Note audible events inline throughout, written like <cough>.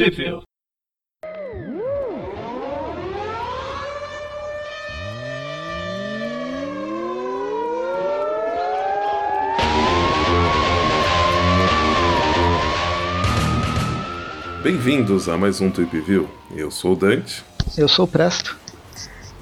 Trivia. Bem-vindos a mais um Trip View. Eu sou o Dante. Eu sou o Presto.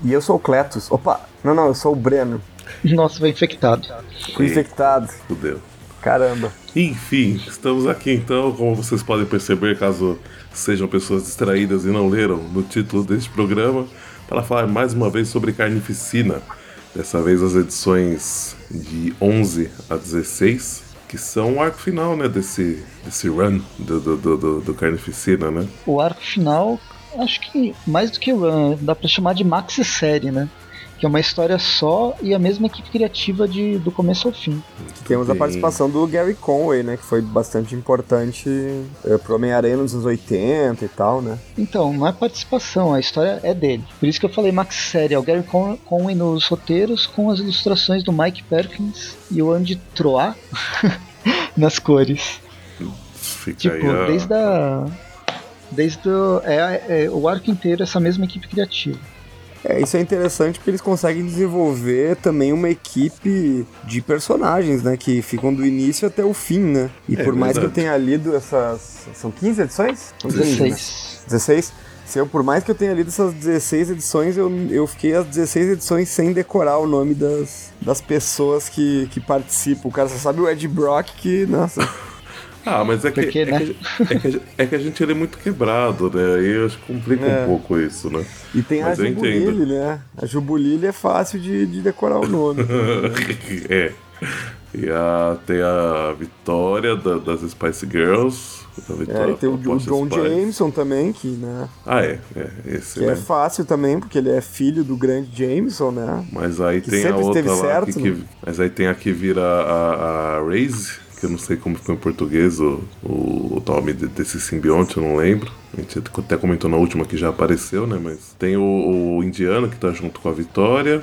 E eu sou o Cletus. Opa, não, não, eu sou o Breno. Nossa, vai infectado. Fui infectado. Fudeu. Caramba. Enfim, estamos aqui então, como vocês podem perceber, caso sejam pessoas distraídas e não leram no título deste programa, para falar mais uma vez sobre carnificina. Dessa vez as edições de 11 a 16, que são o arco final, né, desse, desse run do, do, do, do, do Carnificina, né? O arco final, acho que mais do que run, dá pra chamar de maxi série, né? Que é uma história só e a mesma equipe criativa de, do começo ao fim. Temos a participação do Gary Conway, né? Que foi bastante importante é, pro Homem-Aranha nos anos 80 e tal, né? Então, não é participação, a história é dele. Por isso que eu falei maxi série, é o Gary Con- Conway nos roteiros com as ilustrações do Mike Perkins e o Andy Troa <laughs> nas cores. Fica Tipo, aí desde a. Desde o, é, é, o arco inteiro, essa mesma equipe criativa. É, isso é interessante porque eles conseguem desenvolver também uma equipe de personagens, né? Que ficam do início até o fim, né? E É por mais que eu verdade. tenha lido essas. São 15 edições? São 15, né? 16. 16? Se eu, por mais que eu tenha lido essas 16 edições, eu, eu fiquei as 16 edições sem decorar o nome das, das pessoas que, que participam. O cara só sabe o Ed Brock que, nossa. Ah, mas é que, Porque, é, né? que, a- é, que a, é que a gente ele é muito quebrado, né? Aí eu acho que complica É. um pouco isso, né? E tem Mas a. Jubulile, né? A Jubulile é fácil de, de decorar o nome. <laughs> é. E a, tem a Vitória da- das Spice Girls. A É, Vitória e tem o, o John Spice. Jameson também, que, né? Ah, é. é esse, Que né? é fácil também, porque ele é filho do grande Jameson, né? Mas aí que tem a sempre outra esteve lá certo, que, que- né? Mas aí tem a que vira a, a Raze, que eu não sei como ficou em português o, o, nome de- desse simbionte, eu não lembro. A gente até comentou na última que já apareceu, né? Mas tem o, o indiano que tá junto com a Vitória.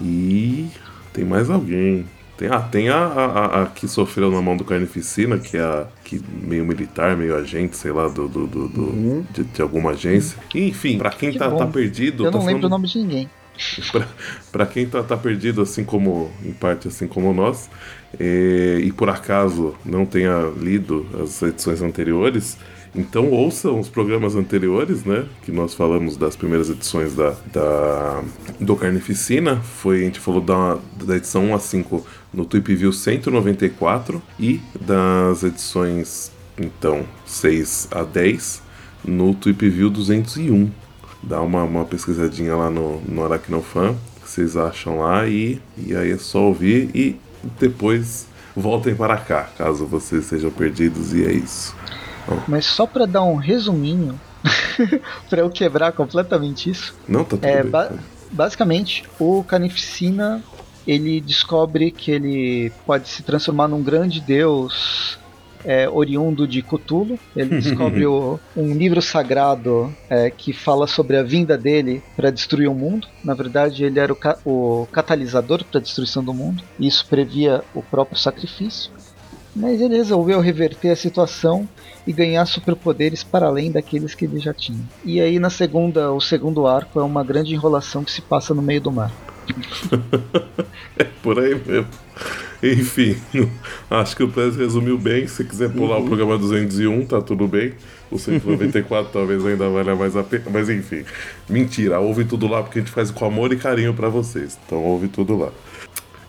E tem mais alguém. Tem, ah, tem a, a, a- que sofreu na mão do Carnificina, que é a que meio militar, meio agente, sei lá, do, do, do- do- Uhum. de, de alguma agência. Enfim, pra quem Que tá, tá perdido, Eu tá não lembro falando- o nome de ninguém. Pra quem tá, tá perdido, assim como, em parte assim como nós, é, e por acaso não tenha lido as edições anteriores, então ouçam os programas anteriores, né? Que nós falamos das primeiras edições da, da- do Carnificina. Foi, a gente falou da, da edição 1 a 5 no Tweep View 194 e das edições, então, 6 a 10 no Tweep View 201 dá uma, uma pesquisadinha lá no, no Aracnofan, que vocês acham lá, e, e aí é só ouvir e depois voltem para cá, caso vocês sejam perdidos, e é isso. Mas só pra dar um resuminho, <laughs> pra eu quebrar completamente isso, Não, tá tudo é bem. ba- tá? basicamente o Carnificina ele descobre que ele pode se transformar num grande deus é, oriundo de Cthulhu. Ele descobre o- um livro sagrado é, que fala sobre a vinda dele para destruir o mundo. Na verdade, ele era o, ca- o catalisador para a destruição do mundo. Isso previa o próprio sacrifício. Mas ele resolveu reverter a situação e ganhar superpoderes para além daqueles que ele já tinha. E aí na segunda, o segundo arco é uma grande enrolação que se passa no meio do mar. <laughs> Por aí mesmo. <laughs> Enfim, acho que o Prez resumiu bem. Se quiser pular o programa 201, tá tudo bem. O 194 <laughs> talvez ainda valha mais a pena. Mas enfim, mentira. Ouve tudo lá porque a gente faz com amor e carinho pra vocês. Então ouve tudo lá.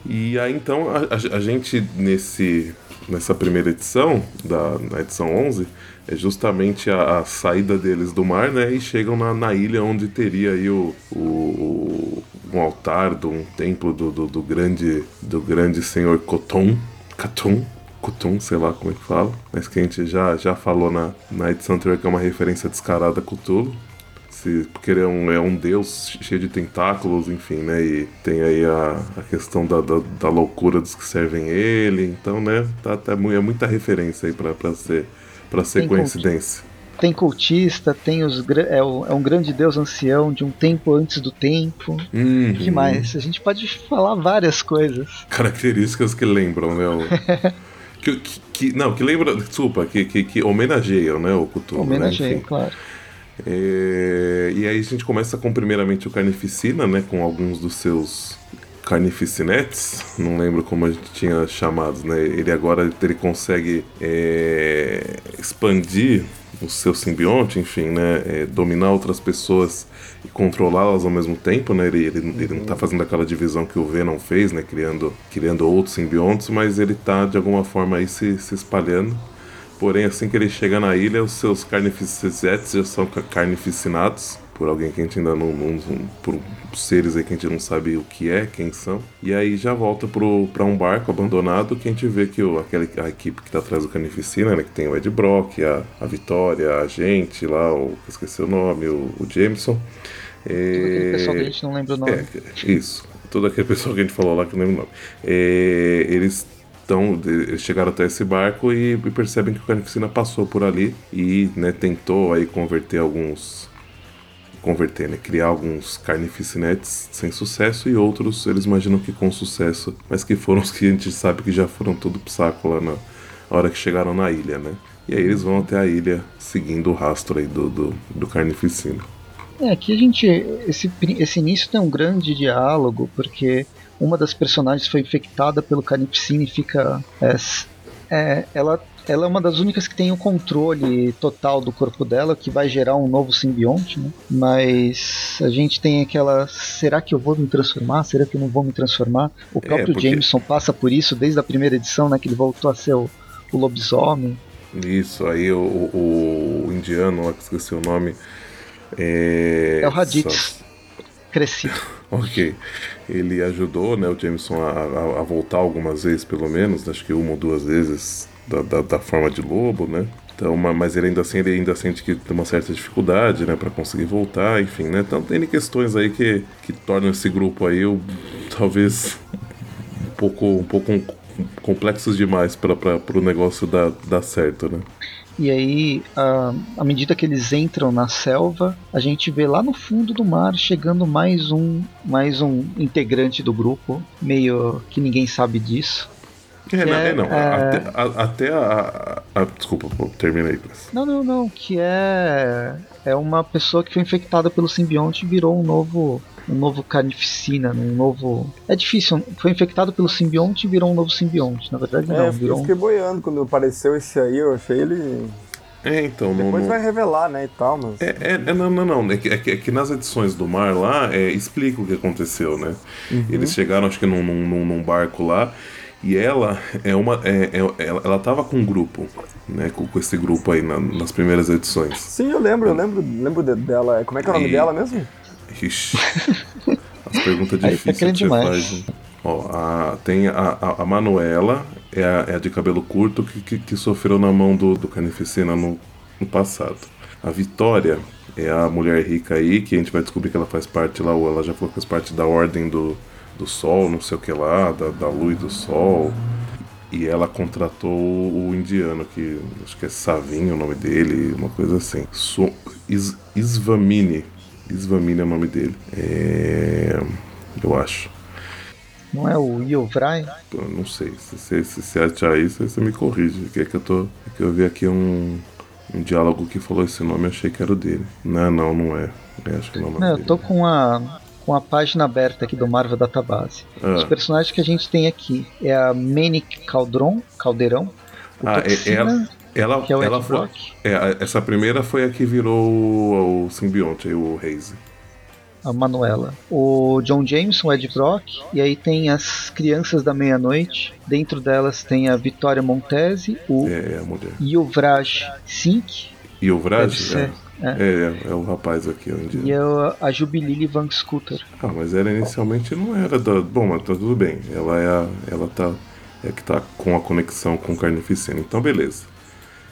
E aí então a, a- a gente nesse nessa primeira edição da na edição 11 é justamente a, a saída deles do mar, né? E chegam na, na ilha onde teria aí o, o, um altar, do, um templo do, do, do grande do grande senhor Coton, Caton, Coton, sei lá como é que fala, mas que a gente já, já falou na, na edição anterior que é uma referência descarada a Cthulhu se, porque ele é um, é um deus cheio de tentáculos, enfim, né? E tem aí a, a questão da, da, da loucura dos que servem ele. Então, né? Tá, tá, é muita referência aí pra, pra ser, pra ser Tem coincidência. Tem cultista, tem os é, é um grande deus ancião de um tempo antes do tempo. Uhum. O que mais? A gente pode falar várias coisas. Características que lembram, né? <laughs> Que, que, que- não, que lembra. Desculpa, que, que, que homenageiam, né? O Cthulhu. Homenageia, né? Claro. É, e aí a gente começa com primeiramente o Carnificina, né? Com alguns dos seus carnificinetes, não lembro como a gente tinha chamado, né? Ele agora ele consegue é, expandir o seu simbionte, enfim, né? é, dominar outras pessoas e controlá-las ao mesmo tempo, né? Ele, ele, ele não tá fazendo aquela divisão que o Venom fez, né? Criando, criando outros simbiontes, mas ele tá de alguma forma aí se, se espalhando. Porém, assim que ele chega na ilha, os seus carnificetes já são ca- carnificinados por alguém que a gente ainda não, não- por seres aí que a gente não sabe o que é, quem são. E aí já volta pro, pra um barco abandonado que a gente vê que o, aquela, a equipe que tá atrás do Carnificina, né, que tem o Ed Brock, a, a Vitória, a gente lá, o, que eu esqueci o nome, o, o Jameson. Todo aquele É, pessoal que a gente não lembra o nome. é, isso. Toda aquela pessoa que a gente falou lá que eu não lembro o nome. É, eles estão. Eles chegaram até esse barco e, e percebem que o Carnificina passou por ali e né, tentou aí converter alguns. Converter, né? Criar alguns carnificinetes sem sucesso e outros eles imaginam que com sucesso, mas que foram os que a gente sabe que já foram tudo pro saco lá na hora que chegaram na ilha, né? E aí eles vão até a ilha seguindo o rastro aí do, do, do Carnificina. É, aqui a gente. Esse, esse início tem um grande diálogo, porque uma das personagens foi infectada pelo Carnificina e fica. é, é, ela, ela é uma das únicas que tem o controle total do corpo dela, que vai gerar um novo simbionte, né? Mas a gente tem aquela. Será que eu vou me transformar? Será que eu não vou me transformar? O próprio porque- Jameson passa por isso desde a primeira edição, né? Que ele voltou a ser o, o lobisomem. Isso, aí o, o, o indiano lá que esqueci o nome. É, É o Raditz. só- Crescido. <laughs> Ok. Ele ajudou né, o Jameson a, a- a voltar algumas vezes, pelo menos, acho que uma ou duas vezes da, da, da forma de lobo, né? Então, ma- mas ele ainda assim ele ainda sente que tem uma certa dificuldade, né, para conseguir voltar, enfim, né? Então tem questões aí que, que tornam esse grupo aí talvez um pouco um pouco complexos demais para o negócio dar, dar certo, né? E aí, à, à medida que eles entram na selva, a gente vê lá no fundo do mar chegando mais um, mais um integrante do grupo, meio que ninguém sabe disso. É, não, É, é, não. é. Até, a, até a, a- a- Desculpa, pô, Press. Não, não, não, que é é uma pessoa que foi infectada pelo simbionte e virou um novo um novo carnificina, um novo. É difícil, foi infectado pelo simbionte e virou um novo simbionte. Na verdade, É, não, eu virou um fiquei boiando quando apareceu esse aí, eu achei ele. É, então. Não, Depois não- vai revelar, né, e tal, mas. É, é, é, não, não, não. É que, é que- é que nas edições do mar lá, é, explica o que aconteceu, né? Eles chegaram, acho que num, num- num barco lá, e ela é uma. É, é- ela, ela tava com um grupo, né? Com, com esse grupo aí na- nas primeiras edições. Sim, eu lembro, eu lembro, lembro de- dela. Como é que é o nome E- dela mesmo? Ixi. As perguntas difíceis que você demais. faz. né? Ó, a, tem a, a, a Manuela, é a, é a de cabelo curto que, que, que sofreu na mão do, do Carnificina no, no passado. A Vitória é a mulher rica aí, que a gente vai descobrir que ela faz parte lá, ou ela já falou que faz parte da Ordem do, do Sol, não sei o que lá, da, da Luz do Sol. E ela contratou o indiano, que acho que é Savinho o nome dele, uma coisa assim. So, Is, Isvamini. Isvamini é o nome dele. É, eu acho. Não é o Yovrai? Eu não sei. Se você se, se achar isso, você me corrige. Que é que eu tô. É que eu vi aqui um, um diálogo que falou esse nome, achei que era o dele. Não, não, não é. Eu acho que não é Não, eu dele. tô com a, com a página aberta aqui do Marvel Database. Ah. Os personagens que a gente tem aqui é a Manic Caldron, Caldeirão, o Ah, é, Toxina, ela, ela, que é o ela Ed foi. É, essa primeira foi a que virou o, o simbionte, o Reise. a Manuela, o John Jameson, o Ed Brock, e aí tem as Crianças da Meia-Noite. Dentro delas tem a Vitória Montese, o É, é a mulher. Yuvraj Singh, É, é, é o rapaz aqui, o indiano. e a, a Jubilee Van Scooter. Ah, mas ela inicialmente não era da. Bom, mas tá tudo bem. Ela é a. Ela tá. É que tá com a conexão com o Carnificina. Então, beleza.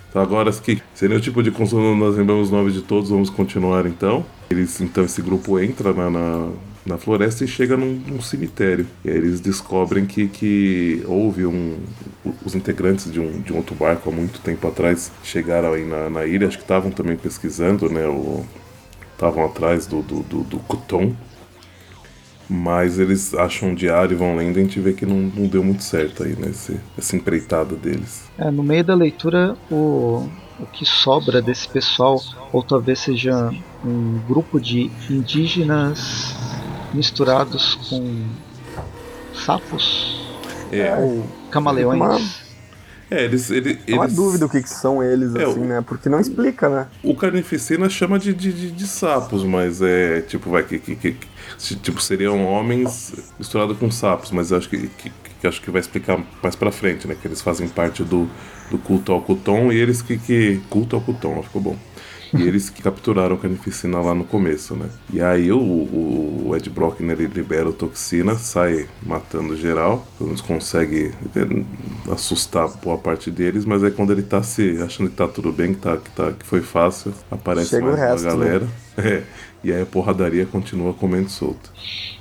Então, agora que seria o tipo de consumo, nós lembramos os nomes de todos, vamos continuar então. Eles, então, esse grupo entra na, na, na floresta e chega num, num cemitério. E aí eles descobrem que, que houve um. Os integrantes de um, de um outro barco há muito tempo atrás chegaram aí na, na ilha, acho que estavam também pesquisando, né? Estavam atrás do, do, do, do Kuton. Mas eles acham um diário e vão lendo e a gente vê que não, não deu muito certo aí, né? Esse, essa empreitada deles. É, no meio da leitura, o, o que sobra desse pessoal, ou talvez seja um grupo de indígenas misturados com sapos É, ou camaleões. Uma- é eles. ele- É uma eles- dúvida o que, que são eles, É, assim, o- né? Porque não explica, né? O Carnificina chama de, de, de- de sapos, mas é tipo, vai, que, que, que- tipo, seriam homens misturados com sapos, mas acho que, que, que acho que vai explicar mais pra frente, né? Que eles fazem parte do, do culto ao Cuton e eles que. que culto ao Cuton, ficou bom. E eles que capturaram o Carnificina lá no começo, né? E aí o, o, Ed Brock, né, ele libera o Toxina, sai matando geral, pelo menos consegue eh, assustar boa parte deles, mas aí quando ele tá se achando que tá tudo bem, que, tá, que, tá, que foi fácil, aparece Chega mais uma resto, né? galera. <laughs> É, e aí a porradaria continua comendo solta.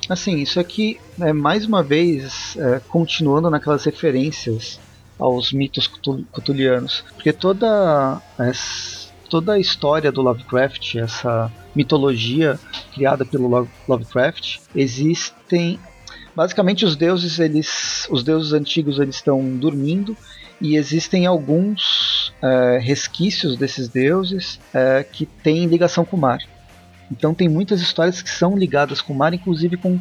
Assim, isso aqui é mais uma vez é, continuando naquelas referências aos mitos cutul- cutulianos, porque toda essa, toda a história do Lovecraft, essa mitologia criada pelo Lo- Lovecraft, existem basicamente os deuses eles, os deuses antigos eles estão dormindo e existem alguns é, resquícios desses deuses é, que têm ligação com o mar. Então tem muitas histórias que são ligadas com o mar, inclusive com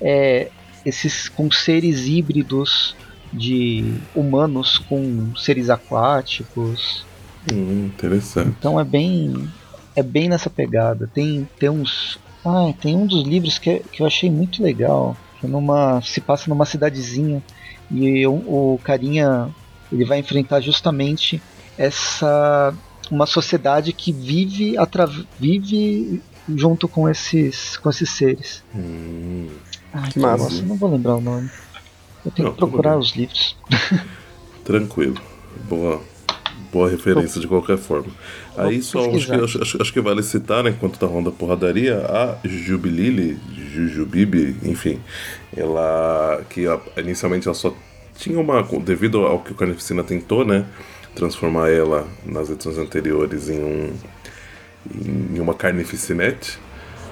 é, esses com seres híbridos de humanos com seres aquáticos. Hum, interessante. Então é bem é bem nessa pegada. Tem tem uns ah, tem um dos livros que, é- que eu achei muito legal, que é numa se passa numa cidadezinha e o, o carinha ele vai enfrentar justamente essa uma sociedade que vive atra, vive junto com esses com esses seres. Hum, Ai, Que que massa. eu não vou lembrar o nome. Eu tenho Não, que procurar os livros. tranquilo. Boa, boa referência de qualquer forma. Aí só acho acho, acho- que vale citar, né, enquanto tá rolando a porradaria, a Jubilili, Jujubibi, enfim, ela que inicialmente ela só tinha uma, devido ao que o Carnificina tentou, né, transformar ela nas edições anteriores em um em uma carnificinete,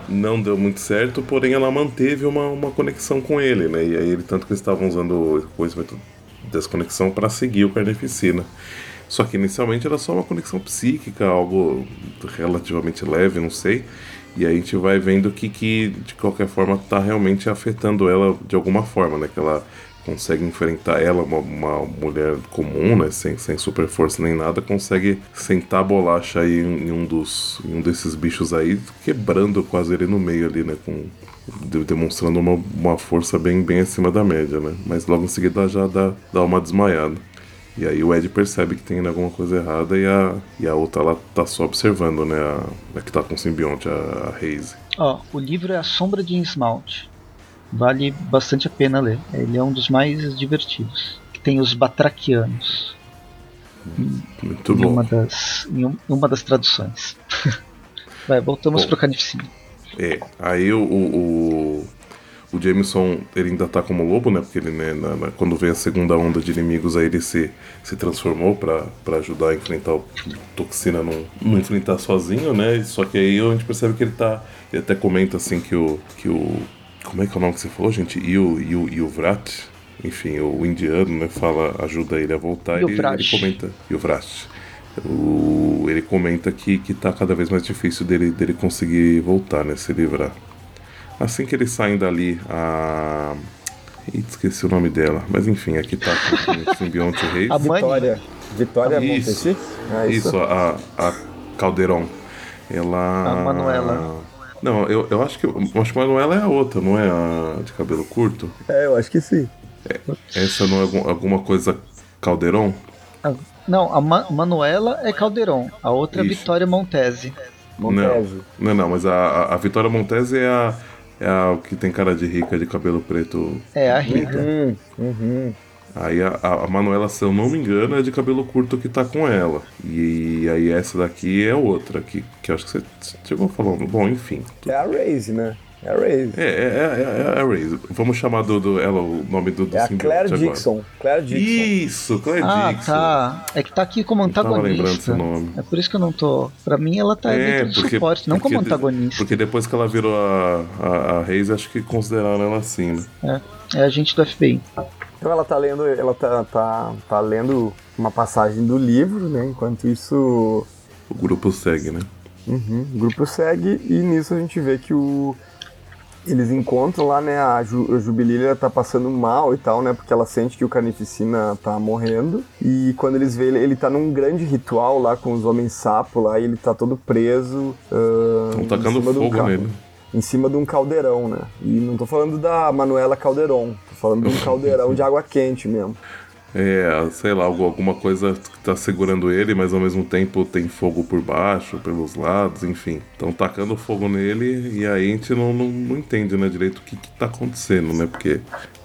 não deu muito certo, porém ela manteve uma, uma conexão com ele, né? E aí ele tanto que eles estavam usando o conhecimento dessa conexão para seguir o Carnificina. Só que inicialmente era só uma conexão psíquica, algo relativamente leve, não sei. E aí a gente vai vendo que, que de qualquer forma tá realmente afetando ela de alguma forma, né? Que ela consegue enfrentar ela, uma, uma mulher comum, né? Sem, sem super força nem nada, consegue sentar a bolacha aí em, em um dos em um desses bichos aí, quebrando quase ele no meio ali, né? Com, de- demonstrando uma, uma força bem, bem acima da média, né? Mas logo em seguida já dá, dá uma desmaiada. E aí o Ed percebe que tem alguma coisa errada e a, e a outra lá tá só observando, né? A, a que tá com o simbionte, a, a Haze. Ó, o livro é A Sombra de Innsmouth. Vale bastante a pena ler. Ele é um dos mais divertidos. Que tem os Batraquianos Muito em bom. uma das em um- uma das traduções. <laughs> Vai, voltamos Bom. pro Carnificina. É, aí o, o, o, o Jameson, ele ainda tá como lobo, né? Porque ele, né, na- na- quando vem a segunda onda de inimigos, aí ele se, se transformou pra, pra ajudar a enfrentar o Toxina, não, não enfrentar sozinho, né? Só que aí a gente percebe que ele tá. Ele até comenta assim que o. Que o como é que é o nome que você falou, gente? Yu, Yu, Yuvrat? Enfim, o indiano, né? Fala, ajuda ele a voltar e ele Yuvrat. comenta. Yuvrat. O, ele comenta que, que tá cada vez mais difícil dele, dele conseguir voltar, né? Se livrar. Assim que eles saem dali, a. Ih, esqueci o nome dela. Mas enfim, aqui tá com o simbionte rei. A mãe Vitória. Vitória Isso. Montesi? Ah, Isso, a, a Calderon. Ela. A Manuela. Não, eu, eu acho que. Acho que a Manuela é a outra, não é a de cabelo curto? É, eu acho que sim. Essa não é algum- alguma coisa Calderon? Ah, Não, a Ma- Manuela é Calderon, a outra é Isso. Vitória Montese. Montese. Não, não, mas a, a, a Vitória Montese é a. É a que tem cara de rica de cabelo preto. É a Rita. Hum, uhum. Aí a, a, a Manuela, se eu não me engano, é de cabelo curto que tá com ela. E aí essa daqui é outra, que, que eu acho que você chegou falando. Bom, enfim. É a Raze, né? É a Raze. É, é, é, é a Raze. Vamos chamar do, do, ela o nome do, do É a Claire agora. Dixon. Claire Dixon. Isso, Claire Ah, Dixon. tá. É que tá aqui como Eu tava lembrando antagonista. seu nome. É por isso que eu não tô. Pra mim, ela tá É, dentro do porque, suporte, não como porque- antagonista. Porque depois que ela virou a, a, a Raze, acho que consideraram ela assim, né? É, é agente do FBI. Então ela tá lendo, ela tá, tá, tá lendo uma passagem do livro, né? Enquanto isso O grupo segue, né? Uhum, o grupo segue e nisso a gente vê que o eles encontram lá, né, a, Ju, a Jubilília tá passando mal e tal, né, porque ela sente que o Carnificina tá morrendo e quando eles veem ele, ele tá num grande ritual lá com os homens sapo lá e ele tá todo preso Estão em tacando cima de um fogo ca- nele. em cima de um caldeirão, né, e não tô falando da Manuela Calderon, tô falando de um <laughs> caldeirão de água quente mesmo. É, sei lá, algu- alguma coisa que tá segurando ele, mas ao mesmo tempo tem fogo por baixo, pelos lados, enfim. Estão tacando fogo nele e aí a gente não, não, não entende, né, direito o que, que tá acontecendo, né? Porque,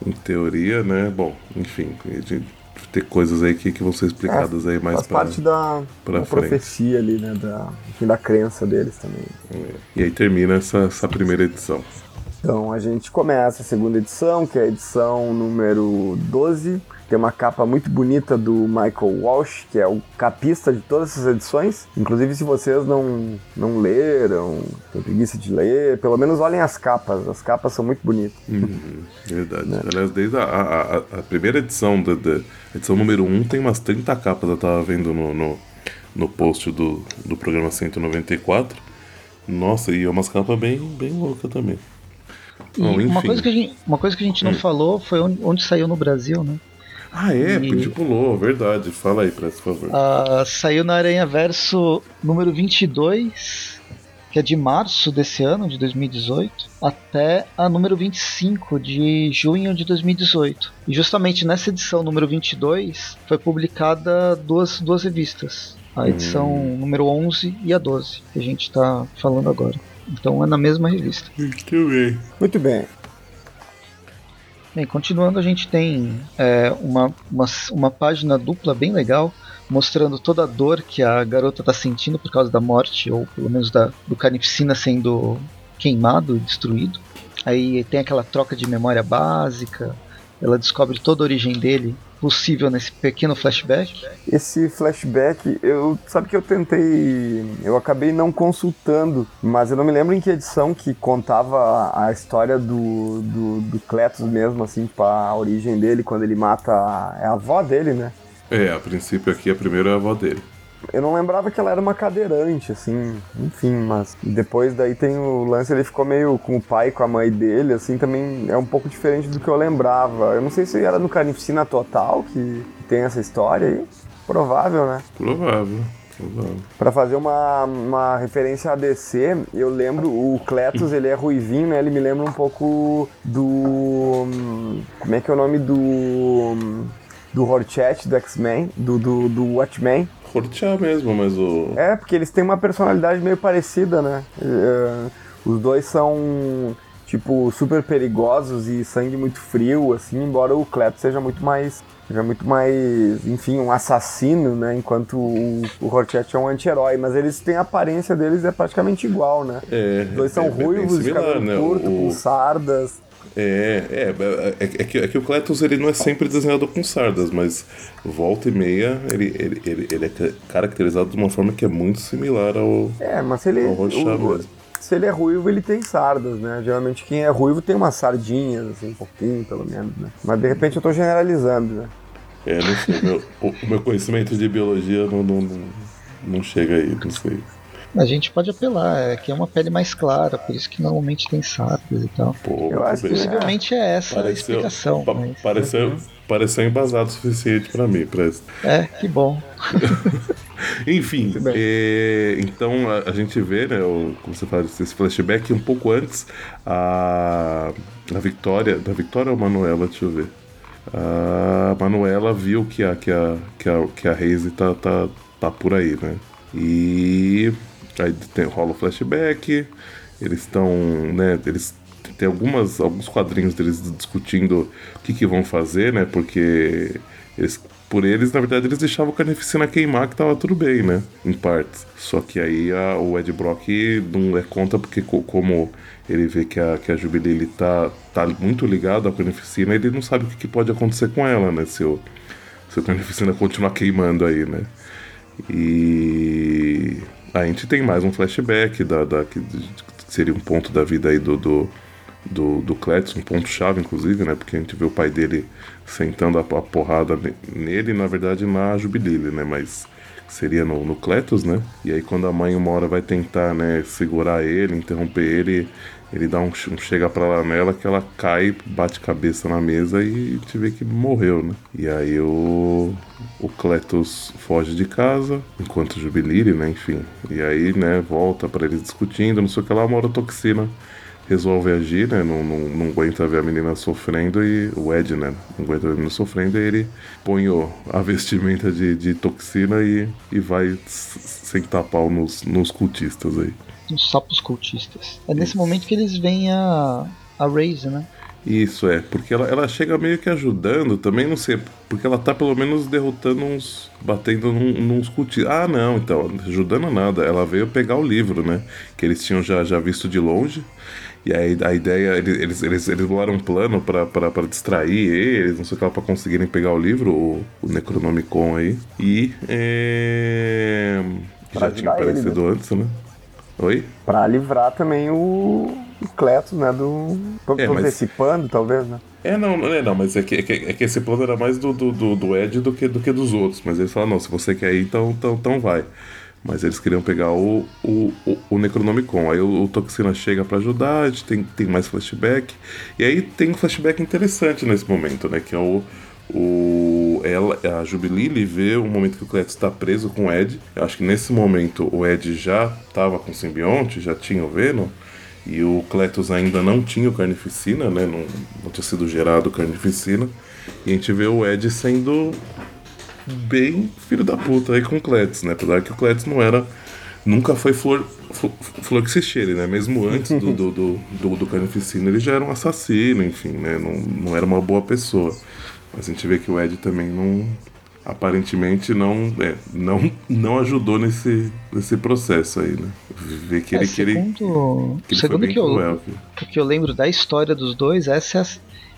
em teoria, né, bom, enfim, a gente ter coisas aí que, que vão ser explicadas aí mais Faz pra... parte da, pra da profecia ali, né, da, enfim, da crença deles também. E aí termina essa, essa primeira edição. Então a gente começa a segunda edição, que é a edição número 12. Tem uma capa muito bonita do Michael Walsh, que é o capista de todas essas edições. Inclusive, se vocês não, não leram, tem preguiça de ler, pelo menos olhem as capas. As capas são muito bonitas. Uhum, verdade. Aliás, desde a, a, a- primeira edição, da, da edição número 1, tem umas 30 capas, eu tava vendo no, no, no post do, do programa 194. Nossa, e é umas capas bem, bem loucas também. Bom, uma, coisa que a gente, uma coisa que a gente não Hum. falou foi onde, onde saiu no Brasil, né? Ah, é? E-. Pulou, verdade. Fala aí, por favor. Ah, saiu na Aranha Verso número 22, que é de março desse ano, de 2018, até a número 25, de junho de 2018. E justamente nessa edição número 22 foi publicada duas, duas revistas. A edição Hum. número 11 e a 12, que a gente está falando agora. Então é na mesma revista. Muito bem. Muito bem. Bem, continuando, a gente tem é, uma, uma, uma página dupla bem legal, mostrando toda a dor que a garota está sentindo por causa da morte, ou pelo menos da, do Carnificina sendo queimado e destruído. Aí tem aquela troca de memória básica, ela descobre toda a origem dele, possível nesse pequeno flashback. Esse flashback, eu sabe que eu tentei, eu acabei não consultando, mas eu não me lembro em que edição que contava a, a história do, do, do Cletus mesmo, assim, tipo, a origem dele, quando ele mata a, é a avó dele, né? É, a princípio aqui a primeira é a avó dele. Eu não lembrava que ela era uma cadeirante, assim, enfim, mas depois daí tem o lance, ele ficou meio com o pai e com a mãe dele, assim, também é um pouco diferente do que eu lembrava. Eu não sei se era no Carnificina Total que tem essa história aí. Provável, né? Provável. Provável. Pra fazer uma, uma referência a DC, eu lembro, o Cletus, ele é ruivinho, né? Ele me lembra um pouco do... Como é que é o nome do... Do Horchat, do X-Men, do, do, do Watchmen. Cortear mesmo, mas o. É, porque eles têm uma personalidade meio parecida, né? É, os dois são, tipo, super perigosos e sangue muito frio, assim, embora o Cleto seja muito mais. Seja muito mais, enfim, um assassino, né? Enquanto o, o Horchat é um anti-herói. Mas eles têm a aparência deles é praticamente igual, né? É, Os dois são é ruivos, de similar, cabelo né? curto, O- com sardas. É, é, é, é que, é que o Cletus ele não é sempre desenhado com sardas, mas volta e meia ele, ele, ele, ele é ca- caracterizado de uma forma que é muito similar ao, É, mas se ele. o- se ele é ruivo, ele tem sardas, né? Geralmente quem é ruivo tem umas sardinhas, assim, um pouquinho, pelo menos, né? Mas de repente eu tô generalizando, né? É, não sei, meu, o, o meu conhecimento de biologia não, não, não, não chega aí, não sei. A gente pode apelar, é que é uma pele mais clara, por isso que normalmente tem sardas e tal. Pô, Eu acho que. Possivelmente é essa a Pareceu, explicação. pa- mas- pareceu, pareceu embasado o suficiente pra mim, isso. É, que bom. <laughs> Enfim, é, então a, a gente vê, né, o, como você fala, esse flashback um pouco antes, a, a Victoria, da Victoria ou Manuela, deixa eu ver. A Manuela viu que a, que a, que a, que a Haze tá, tá, tá por aí, né? E aí tem, rola o flashback, eles estão, né, eles tem algumas, alguns quadrinhos deles discutindo o que, que vão fazer, né? Porque eles por eles, na verdade, eles deixavam a carnificina queimar, que tava tudo bem, né? Em partes. Só que aí a, o Ed Brock não é conta, porque co- como ele vê que a, que a Jubilee tá, tá muito ligada à carnificina, ele não sabe o que, que pode acontecer com ela, né? Se o, se a carnificina continuar queimando aí, né? E a gente tem mais um flashback da, da que, seria um ponto da vida aí do, do, do, do Cletus, um ponto chave inclusive, né? Porque a gente vê o pai dele sentando a, a porrada ne- nele, na verdade na Jubilile, né? Mas seria no, no Cletus, né? E aí quando a mãe uma hora vai tentar, né, segurar ele, interromper ele, ele dá um, um chega pra lá nela que ela cai, bate cabeça na mesa e gente vê que morreu, né? E aí o, o Cletus foge de casa, enquanto Jubilire, né, enfim. E aí, né, volta pra eles discutindo, não sei o que lá, uma hora toxina resolve agir, né? Não, não, não aguenta ver a menina sofrendo e o Ed, né? Não aguenta ver a menina sofrendo e ele põe o, a vestimenta de, de toxina e, e vai sentar pau nos, nos cultistas aí. Uns sapos cultistas. É nesse momento que eles veem a, a Raze, né? Isso é, porque ela, ela chega meio que ajudando, também não sei, porque ela tá pelo menos derrotando uns. batendo num, nos cultistas. Ah, não, então, ajudando nada, ela veio pegar o livro, né? Que eles tinham já, já visto de longe. E aí a ideia, eles, eles, eles, bolaram um plano pra distrair eles, não sei o que lá, pra conseguirem pegar o livro, o, o Necronomicon aí. E. É... Já tinha ajudar ele, aparecido antes, né? Oi? Pra livrar também o, o Cletus, né? Do. É, mas- Antecipando, talvez, né? É, não, não, é, não, mas é que, é que, é que esse plano era mais do, do, do, do Ed do que, do que dos outros. Mas eles falaram, não, se você quer ir, então, então, então vai. Mas eles queriam pegar o, o, o, o Necronomicon. Aí o, o Toxina chega pra ajudar, a gente tem, tem mais flashback. E aí tem um flashback interessante nesse momento, né? Que é o. o ela, a Jubilee vê o momento que o Cletus está preso com o Ed. Eu acho que nesse momento o Ed já estava com o simbionte, já tinha o Venom. E o Cletus ainda não tinha o Carnificina, né? Não, não tinha sido gerado o Carnificina. E a gente vê o Ed sendo bem filho da puta aí com o Cletus, né? Apesar que o Cletus não era. Nunca foi flor, flor, flor que se cheire, né? Mesmo antes do, do, do, do, do Carnificina, ele já era um assassino, enfim, né? Não, não era uma boa pessoa. Mas a gente vê que o Ed também não. Aparentemente não, é, não, não ajudou nesse, nesse processo aí, né? Vê que É, que ele, segundo que ele foi segundo que eu, cruel. que eu lembro da história dos dois, essa é a-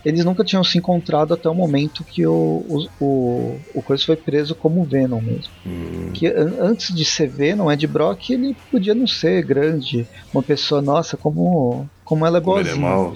eles nunca tinham se encontrado até o momento que o, o, o, o Coisa foi preso como Venom mesmo. Hum, Que an- antes de ser Venom, Ed Brock ele podia não ser grande, uma pessoa, nossa, como, como ela é como ele é boazinha. mal.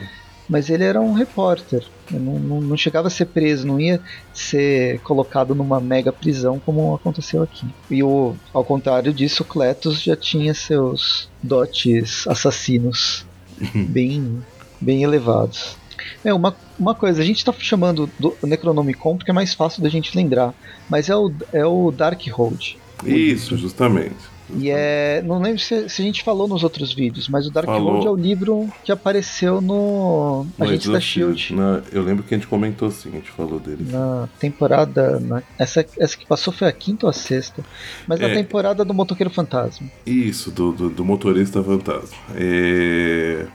Mas ele era um repórter, não, não, não chegava a ser preso, não ia ser colocado numa mega prisão como aconteceu aqui. E o, ao contrário disso, o Cletus já tinha seus dotes assassinos bem, bem elevados. É, uma, uma coisa, a gente tá chamando do Necronomicon porque é mais fácil da gente lembrar, mas é o, é o Darkhold. Isso, justamente. E é. Não lembro se, se a gente falou nos outros vídeos, mas o Darkhold Falou. é o livro que apareceu no Agentes da Shield. na- eu lembro que a gente comentou sim, a gente falou dele. Na temporada. na- essa, essa que passou foi a quinta ou a sexta. Mas na É. temporada do Motoqueiro Fantasma. Isso, do, do, do motorista fantasma. É,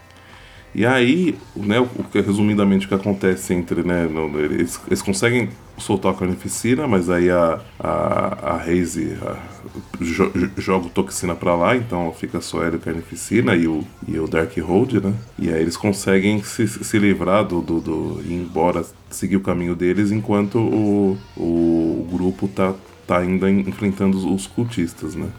E aí, né, o que resumidamente o que acontece entre, né, no- eles, eles conseguem soltar a carnificina, mas aí a, a, a Haze a- jo- joga o toxina pra lá, então fica só ela a carnificina e o, e o Darkhold, né? E aí eles conseguem se, se livrar do, do, do ir embora, seguir o caminho deles, enquanto o, o, grupo tá, tá ainda enfrentando os, os cultistas, né?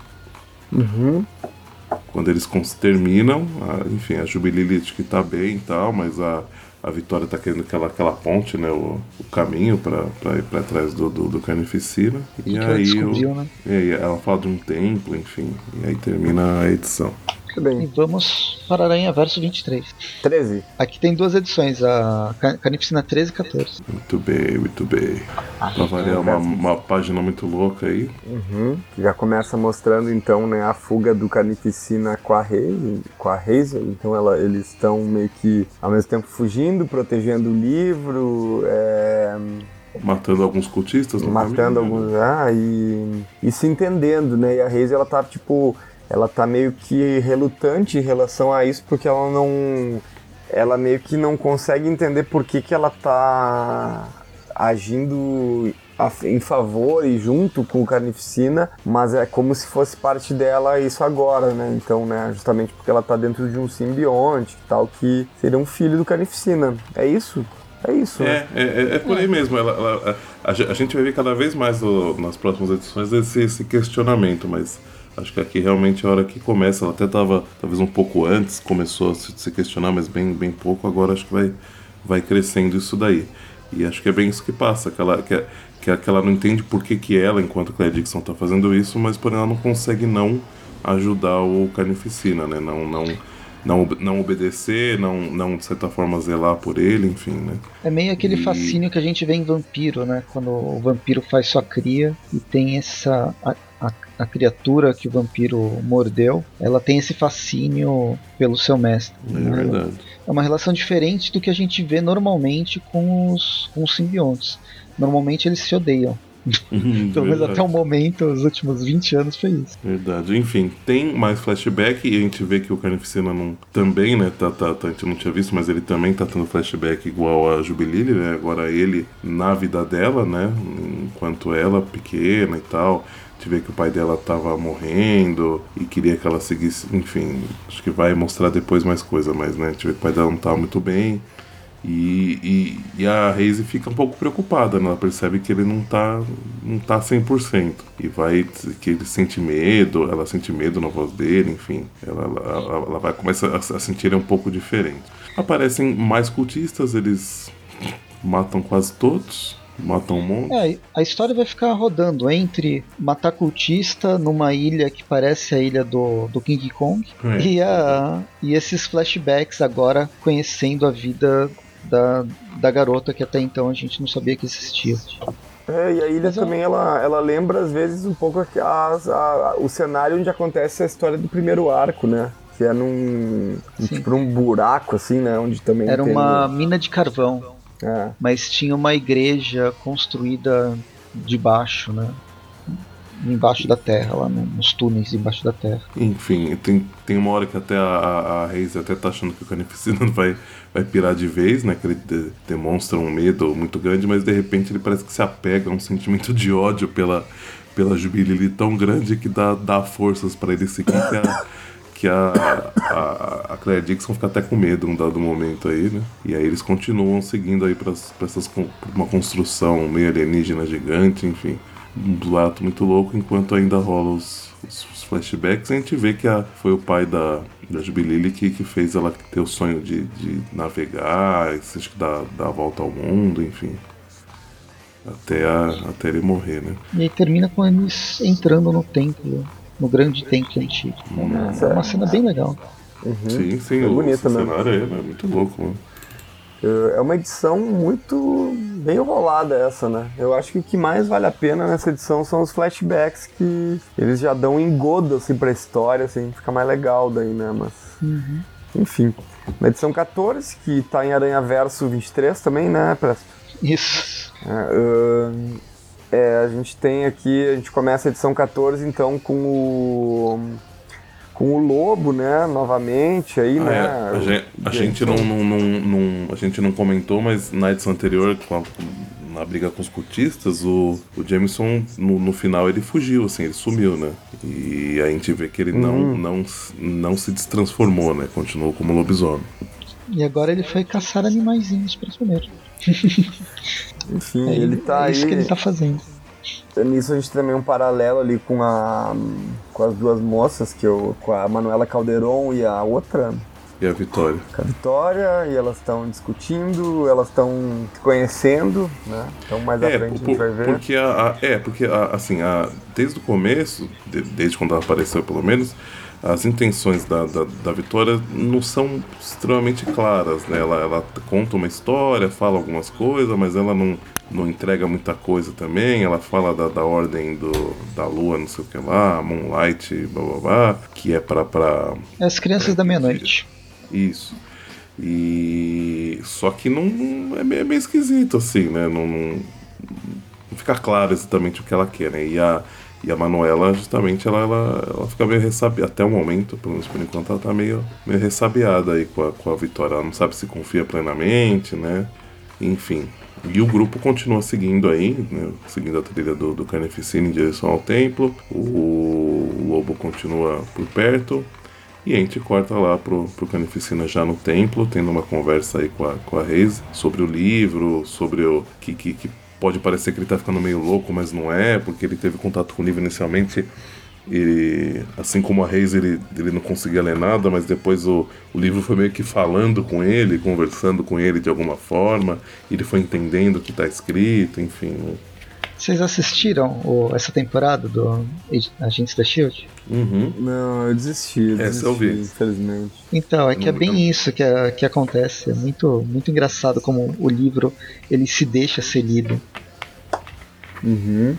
Quando eles terminam, a- enfim, a Jubilee acho que tá bem e tal, mas a, a Vitória tá querendo aquela, aquela ponte, né, o, o caminho pra ir pra trás do, do, do Carnificina. E ela aí o- né? e aí ela fala de um templo, enfim, e aí termina a edição. Muito E bem. vamos para Aranha Verso 23. 13. Aqui tem duas edições, a Ca- Carnificina 13 e 14. Muito bem, muito bem. Pra variar uma, uma página muito louca aí. Uhum. Que Já começa mostrando então né, a fuga do Carnificina com a Hazel. Com a Hazel. Então ela, eles estão meio que ao mesmo tempo fugindo, protegendo o livro, é, Matando alguns cultistas no matando caminho, alguns. Ah, e, e se entendendo, né? E a Hazel ela tá tipo. Ela tá meio que relutante em relação a isso, porque ela não. Ela meio que não consegue entender por que, que ela tá agindo em favor e junto com o Carnificina, mas é como se fosse parte dela isso agora, né? Então, né, justamente porque ela tá dentro de um simbionte tal, que seria um filho do Carnificina. É isso? É isso. É, né? é, é, por aí mesmo. Ela, ela, a, a, gente vai ver cada vez mais no, nas próximas edições esse, esse questionamento, mas Acho que aqui realmente é a hora que começa. Ela até estava talvez um pouco antes, começou a se, questionar, mas bem, bem pouco. Agora acho que vai, vai crescendo isso daí. E acho que é bem isso que passa, que ela, que, que, que ela não entende por que, que ela, enquanto Claire Dixon, está fazendo isso, mas porém ela não consegue não ajudar o Carnificina, né? Não, não, não, não obedecer, não, não de certa forma zelar por ele, enfim, né? É meio aquele e... fascínio que a gente vê em vampiro, né? Quando o vampiro faz sua cria e tem essa. A, criatura que o vampiro mordeu, ela tem esse fascínio pelo seu mestre. É né? verdade. É uma relação diferente do que a gente vê normalmente com os, com os simbiontes. Normalmente eles se odeiam. <laughs> Uhum, <laughs> Pelo menos até o momento, os últimos 20 anos foi isso. Verdade. Enfim, tem mais flashback e a gente vê que o Carnificina não, também, né? Tá, tá, tá, a gente não tinha visto, mas ele também tá tendo flashback igual a Jubilee, né? Agora ele na vida dela, né? Enquanto ela pequena e tal. Gente vê que o pai dela tava morrendo e queria que ela seguisse. Enfim, acho que vai mostrar depois mais coisa, mas né? A gente vê que o pai dela não tava muito bem. E, e, e, a Reise fica um pouco preocupada, né? Ela percebe que ele não tá, não tá 100%. E vai, que ele sente medo, ela sente medo na voz dele, enfim. Ela, ela, ela vai começar a, a sentir um pouco diferente. Aparecem mais cultistas, eles matam quase todos. Matam um monte. É, a história vai ficar rodando entre matar cultista numa ilha que parece a ilha do, do King Kong é. e, a, e esses flashbacks agora conhecendo a vida da, da garota que até então a gente não sabia que existia. É, e a ilha Mas também ela, ela lembra às vezes um pouco a, a, o cenário onde acontece a história do primeiro arco, né? Que é num, tipo, um buraco assim, né? Onde também era uma mina de carvão. É. Mas tinha uma igreja construída debaixo, né? embaixo da terra, lá nos túneis embaixo da terra. Enfim, tem, tem uma hora que até a, a, a Reis até tá achando que o Carnificina <laughs> vai, vai pirar de vez, né? Que ele de, demonstra um medo muito grande, mas de repente ele parece que se apega a um sentimento de ódio pela, pela Jubilee tão grande que dá, dá forças para ele seguir <laughs> que a, a, a, Claire Dixon fica até com medo num dado momento aí, né? E aí eles continuam seguindo aí para essas uma construção meio alienígena gigante, enfim um boato muito louco, enquanto ainda rola os, os, flashbacks, a gente vê que a, foi o pai da, da Jubilili que, que fez ela ter o sonho de, de navegar, acho que dar, dar a volta ao mundo, enfim. Até, a, até ele morrer, né? E aí termina com eles entrando no templo, no grande templo antigo. É uma, é uma cena bem legal. Uhum. Sim, sim, é bonita, né? cenário é, é muito louco, mano. É uma edição muito bem rolada essa, né? Eu acho que o que mais vale a pena nessa edição são os flashbacks que eles já dão engodo assim pra história, assim, fica mais legal daí, né? Mas. Uhum. Enfim. Na edição 14, que tá em Aranha Verso 23 também, né, Presto? Isso. É, uh, é, a gente tem aqui, a gente começa a edição 14 então com o com o Lobo, né, novamente aí, ah, né? É. A, gente, a gente não, não, não, não, a gente não comentou, mas na edição anterior, a, na briga com os cultistas, o, o Jameson, no, no, final, ele fugiu, assim, ele sumiu, né? E a gente vê que ele não, uhum. não, não se destransformou, né? Continuou como lobisomem. E agora ele foi caçar animaizinhos para comer. <laughs> Enfim, é, ele tá é aí... isso que ele tá fazendo. Nisso a gente tem também um paralelo ali com a com as duas moças, que eu, com a Manuela Calderon e a outra. E a Vitória. Com a Vitória, e elas estão discutindo, elas estão se conhecendo, né? Então mais é, à frente por, a gente vai ver. Porque a, a é, porque a, assim, a, desde o começo, de, desde quando ela apareceu pelo menos, as intenções da, da, da, Vitória não são extremamente claras, né? Ela, ela conta uma história, fala algumas coisas, mas ela não, não entrega muita coisa também. Ela fala da, da ordem do, da lua, não sei o que lá, Moonlight, blá blá blá, que é para. Pra, As crianças da meia-noite. Isso. E. Só que não. É meio, é meio esquisito, assim, né? Não, não, não, fica claro exatamente o que ela quer, né? E a, e a Manuela, justamente, ela, ela, ela fica meio ressabiada. Até o momento, pelo menos por enquanto, ela tá meio, meio ressabiada aí com a, com a vitória. Ela não sabe se confia plenamente, né? Enfim. E o grupo continua seguindo aí, né, seguindo a trilha do, do Carneficina em direção ao templo. O, o lobo continua por perto. E a gente corta lá pro, pro Carnificina já no templo, tendo uma conversa aí com a, com a Reis sobre o livro, sobre o que, que, que pode parecer que ele tá ficando meio louco, mas não é, porque ele teve contato com o livro inicialmente e assim como a Reis ele, ele não conseguia ler nada, mas depois o, o livro foi meio que falando com ele, conversando com ele de alguma forma, ele foi entendendo o que está escrito, enfim. Vocês assistiram o, essa temporada do Agentes da Shield? Uhum. Não, eu desisti. Eu Essa eu vi. Infelizmente. Então, é que é bem isso que, é, que acontece. É muito, muito engraçado como o livro ele se deixa ser lido. Uhum.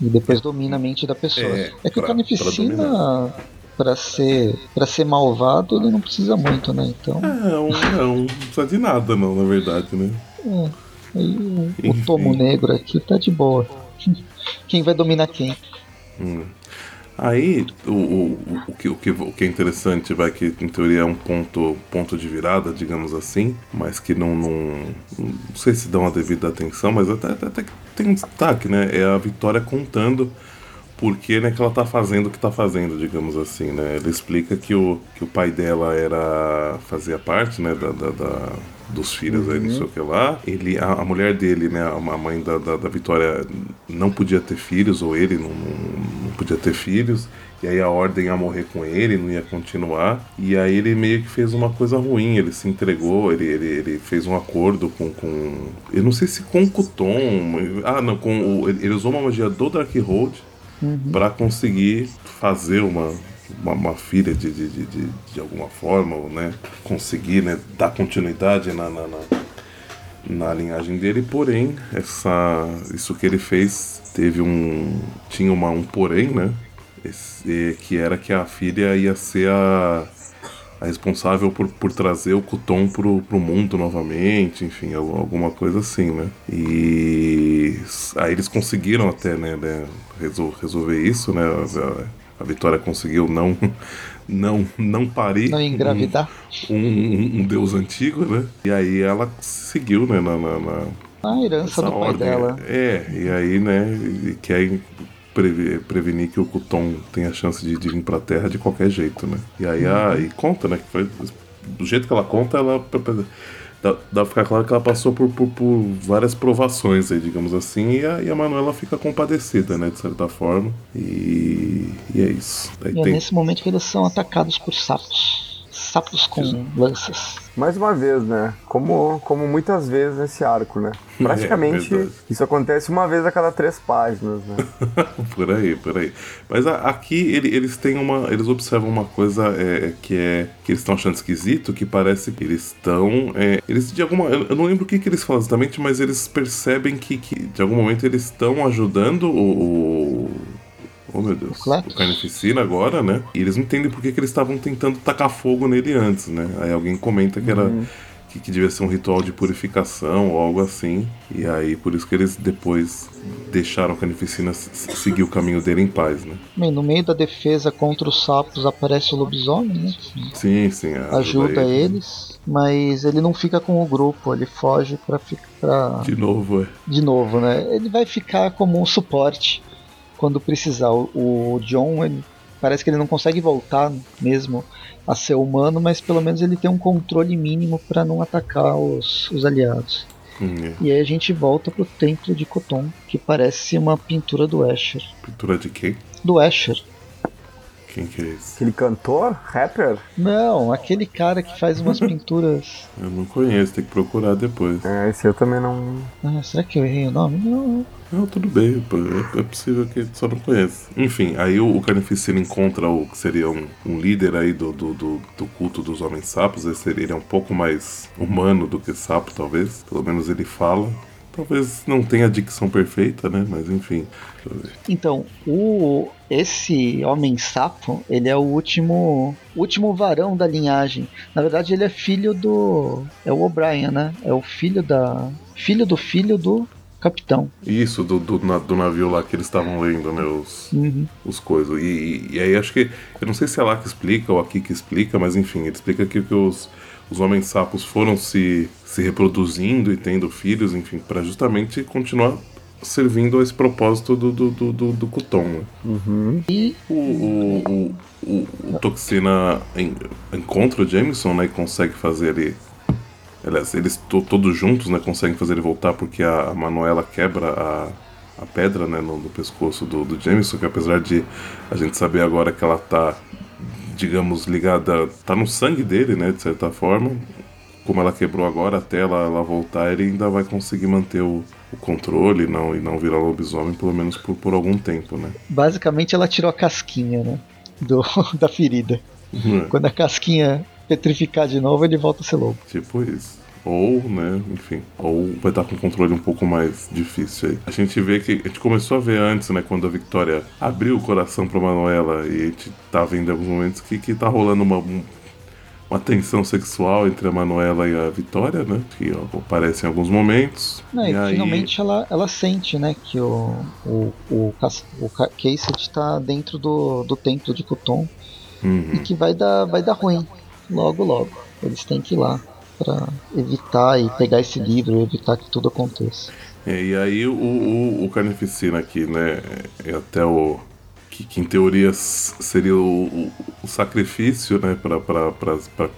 E depois domina a mente da pessoa. É, É, que o pra- Carnificina, pra ser, pra ser malvado, ele não precisa muito, né? Então, Não, não, não precisa de nada não, na verdade, né? é, aí o, o tomo negro aqui tá de boa. <laughs> Quem vai dominar quem? Hum. Aí, o, o, o, que, o, que, o que é interessante, vai que em teoria é um ponto, ponto de virada, digamos assim, mas que não, não, não sei se dão a devida atenção, mas até, até, até que tem um destaque, né? É a Vitória contando por que, né, que ela tá fazendo o que tá fazendo, digamos assim, né? Ele explica que o, que o pai dela era fazia parte, né, da, da- da- dos filhos aí, não sei o que lá. Ele, a, a mulher dele, né, a mãe da, da, da Vitória não podia ter filhos, ou ele não, não, não podia ter filhos. E aí a ordem ia morrer com ele, não ia continuar. E aí ele meio que fez uma coisa ruim, ele se entregou, ele, ele, ele fez um acordo com, com. Eu não sei se com o. Ah, não, com o, ele ele usou uma magia do Darkhold para conseguir fazer uma, uma, uma filha de, de, de, de, de alguma forma, ou, né? Conseguir né, dar continuidade na, na, na, na linhagem dele, porém, essa, isso que ele fez teve um. tinha uma, um porém, né? Esse- que era que a filha ia ser a, a responsável por, por trazer o Kuton pro, pro mundo novamente, enfim, al- alguma coisa assim, né? E aí eles conseguiram até, né, né, resol- resolver isso, né? A, a Vitória conseguiu não <laughs> não não parir Não engravidar? um, um, um deus antigo, né? E aí ela seguiu, né, na, na, na- A herança essa do pai ordem. dela. É, e aí, né, e quer preve- prevenir que o Kuton tenha chance de, de vir pra Terra de qualquer jeito, né? E aí, a, Uhum. e conta, né, que foi, do jeito que ela conta, ela... Dá, dá pra ficar claro que ela passou por, por, por várias provações aí, digamos assim, e a, e a Manuela fica compadecida, né, de certa forma. E, e é isso. E é tem, nesse momento que eles são atacados por sapos. Sapos com lanças. Mais uma vez, né? Como, como muitas vezes nesse arco, né? <laughs> Praticamente verdade. isso acontece uma vez a cada três páginas, né? <laughs> por aí, por aí. Mas a- aqui ele- eles têm uma. Eles observam uma coisa é, que é. que eles estão achando esquisito, que parece que eles estão. é, eles de alguma. Eu eu não lembro o que, que eles falam exatamente, mas eles percebem que, que de algum momento eles estão ajudando o. o Oh meu Deus, Cletus? o Carnificina agora, né? E eles não entendem por que, que eles estavam tentando tacar fogo nele antes, né? Aí alguém comenta que era que, que devia ser um ritual de purificação ou algo assim. E aí por isso que eles depois deixaram a Carnificina seguir o caminho dele em paz, né? Bem, no meio da defesa contra os sapos aparece o lobisomem, né? Sim, sim. Ajuda eles, mas ele não fica com o grupo, ele foge pra ficar. De novo, é. De novo, né? Ele vai ficar como um suporte quando precisar. O, o John, ele, parece que ele não consegue voltar mesmo a ser humano, mas pelo menos ele tem um controle mínimo pra não atacar os, os aliados. Hum, é. E aí a gente volta pro templo de Coton, que parece uma pintura do Escher. Pintura de quem? Do Escher. Quem que é esse? Aquele cantor, rapper, Não, aquele cara que faz umas <laughs> pinturas. Eu não conheço, tem que procurar depois. é, esse eu também não. Ah, será que eu errei o nome? Não. Não, tudo bem, é, é possível que só não conheça. Enfim, aí o, o Carnificina encontra o que seria um, um líder aí do, do, do, do culto dos homens sapos. Esse ele é um pouco mais humano do que sapo, talvez. Pelo menos ele fala. Talvez não tenha a dicção perfeita, né? Mas enfim. Então, o esse homem sapo, ele é o último último varão da linhagem. Na verdade, ele é filho do é o O'Brien, né? É o filho da filho do filho do capitão. Isso, do, do, na- do navio lá que eles estavam lendo, né? Os, Uhum. os coisas. E, e- aí acho que. Eu não sei se é lá que explica ou aqui que explica, mas enfim, ele explica que, que os, os homens sapos foram se, se reproduzindo e tendo filhos, enfim, para justamente continuar servindo a esse propósito do, do, do, do, do Kuton. Né? E O, o, o, o, o Toxina en- encontra o Jameson né, e consegue fazer ele. Aliás, eles to- todos juntos né, conseguem fazer ele voltar porque a, a Manuela quebra a, a pedra né, no, no pescoço do, do Jameson, que apesar de a gente saber agora que ela tá, digamos, ligada. tá no sangue dele, né, de certa forma. Como ela quebrou agora, até ela, ela voltar, ele ainda vai conseguir manter o, o controle não, e não virar lobisomem, pelo menos por, por algum tempo, né? basicamente ela tirou a casquinha, né? Do, <laughs> da ferida. Quando a casquinha petrificar de novo, ele volta a ser lobo. Tipo isso. Ou, né, enfim, ou vai estar com um controle um pouco mais difícil aí. A gente vê que. A gente começou a ver antes, né, quando a Victoria abriu o coração pra Manuela e a gente tá vendo em alguns momentos que, que tá rolando uma, um- uma tensão sexual entre a Manuela e a Vitória, né? Que ó, aparece em alguns momentos. Não, e e aí, finalmente ela, ela sente, né, que o, o, o, o Ca- Casey tá dentro do, do templo de Kuton Uhum. e que vai dar, vai dar ruim logo, logo. Eles têm que ir lá pra evitar e pegar esse livro e evitar que tudo aconteça. É, e aí o, o, o Carnificina aqui, né? É até o. Que, que em teoria seria o, o- sacrifício, né?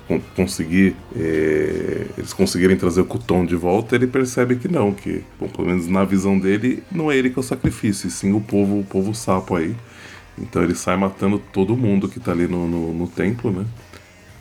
Con- conseguir. é, eles conseguirem trazer o Kuton de volta, ele percebe que não, que, bom, pelo menos na visão dele, não é ele que é o sacrifício, e sim o povo, o povo sapo aí. Então ele sai matando todo mundo que tá ali no, no, no templo, né?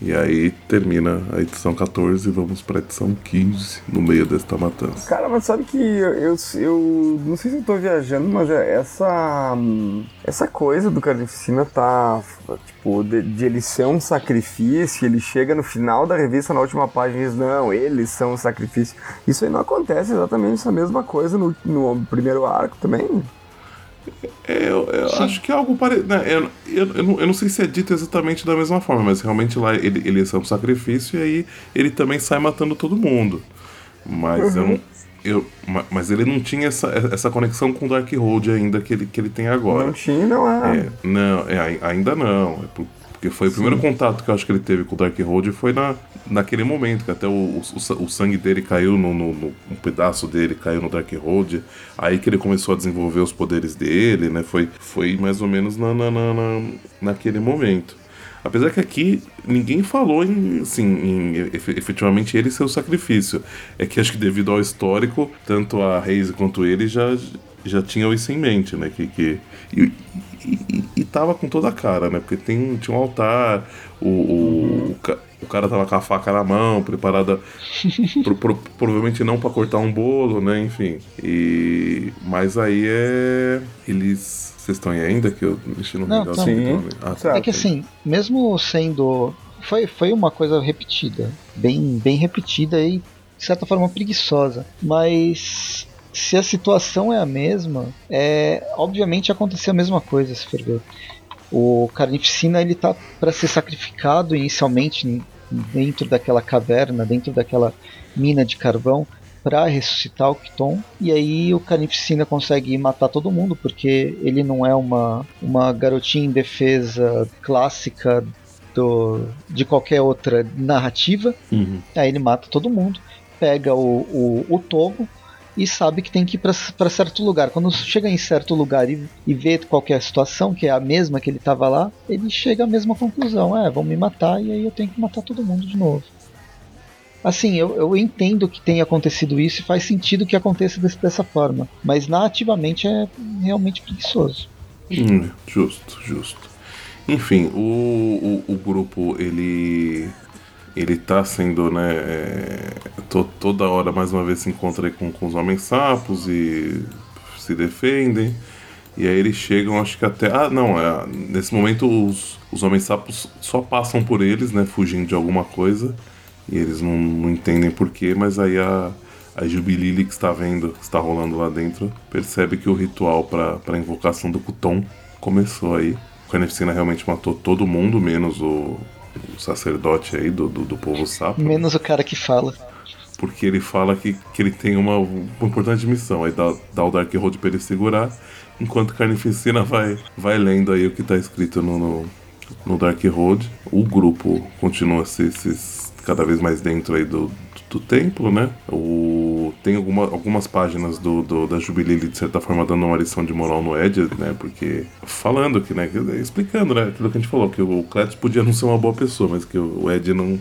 E aí termina a edição 14 e vamos pra edição 15 no meio desta matança. Cara, mas sabe que eu, eu, eu não sei se eu tô viajando, mas é essa hum, essa coisa do Carnificina tá, tipo, de, de ele ser um sacrifício, ele chega no final da revista, na última página, e diz, não, eles são um sacrifício. Isso aí não acontece exatamente essa mesma coisa no, no primeiro arco também? Eu, eu acho que é algo parecido. Né? Eu, eu, eu, não, eu não sei se é dito exatamente da mesma forma, mas realmente lá ele, ele é um sacrifício e aí ele também sai matando todo mundo. Mas eu não. Eu, ma- mas ele não tinha essa, essa conexão com o Darkhold ainda que ele, que ele tem agora. Não tinha, não é. É, não, é, ai- ainda não. É por- porque foi o primeiro contato que eu acho que ele teve com o Darkhold foi na, naquele momento, que até o, o, o sangue dele caiu no, no, no- Um pedaço dele caiu no Darkhold. Aí que ele começou a desenvolver os poderes dele, né? Foi, foi mais ou menos na, na, na- na- naquele momento. Apesar que aqui ninguém falou em, assim, em efe- efetivamente ele ser o sacrifício. É que acho que devido ao histórico, tanto a Reise quanto ele já, já tinham isso em mente, né? Que, que, e- e tava com toda a cara, né? Porque tem, tinha um altar, o, o, o, ca- o cara tava com a faca na mão, preparada <laughs> pro- pro- provavelmente não pra cortar um bolo, né? Enfim. E, mas aí é. Eles. Vocês estão aí ainda? Que eu mexi no Não, aqui Sim. Ah, tá. Certo. É que assim, mesmo sendo. Foi, foi uma coisa repetida. Bem, bem repetida e, de certa forma, preguiçosa. Mas. Se a situação é a mesma, é obviamente aconteceu a mesma coisa, se for. O Carnificina ele tá para ser sacrificado inicialmente dentro daquela caverna, dentro daquela mina de carvão para ressuscitar o Kiton. E aí o Carnificina consegue matar todo mundo porque ele não é uma uma garotinha indefesa clássica do, de qualquer outra narrativa. Uhum. Aí ele mata todo mundo, pega o, o, o Togo e sabe que tem que ir para certo lugar. Quando chega em certo lugar e, e vê qual que é situação, que é a mesma que ele estava lá, ele chega à mesma conclusão: é, vão me matar e aí eu tenho que matar todo mundo de novo. Assim, eu, eu entendo que tenha acontecido isso e faz sentido que aconteça desse- dessa forma, mas narrativamente é realmente preguiçoso. Hum, justo, justo. Enfim, o, o, o grupo, ele. Ele tá sendo, né. é, to- toda hora, mais uma vez, se encontra com, com os homens sapos e se defendem. E aí eles chegam, acho que até. Ah, não, é, nesse momento os, os homens sapos só passam por eles, né? Fugindo de alguma coisa. E eles não, não entendem porquê, mas aí a, a Jubilili que está vendo, que está rolando lá dentro, percebe que o ritual para invocação do Kuton começou aí. O Carnificina realmente matou todo mundo, menos o, o sacerdote aí do, do, do povo sapo. Menos o cara que fala. porque ele fala que, que ele tem uma, uma importante missão, aí dá, dá o Dark Road pra ele segurar, enquanto Carnificina vai, vai lendo aí o que tá escrito no, no, no Dark Road. O grupo continua se, se cada vez mais dentro aí do, do templo, né? O, tem alguma, algumas páginas do, do, da Jubilee de certa forma dando uma lição de moral no Ed, né? Porque falando que, né? Explicando, né? Aquilo que a gente falou, que o Cletus podia não ser uma boa pessoa, mas que o Ed não,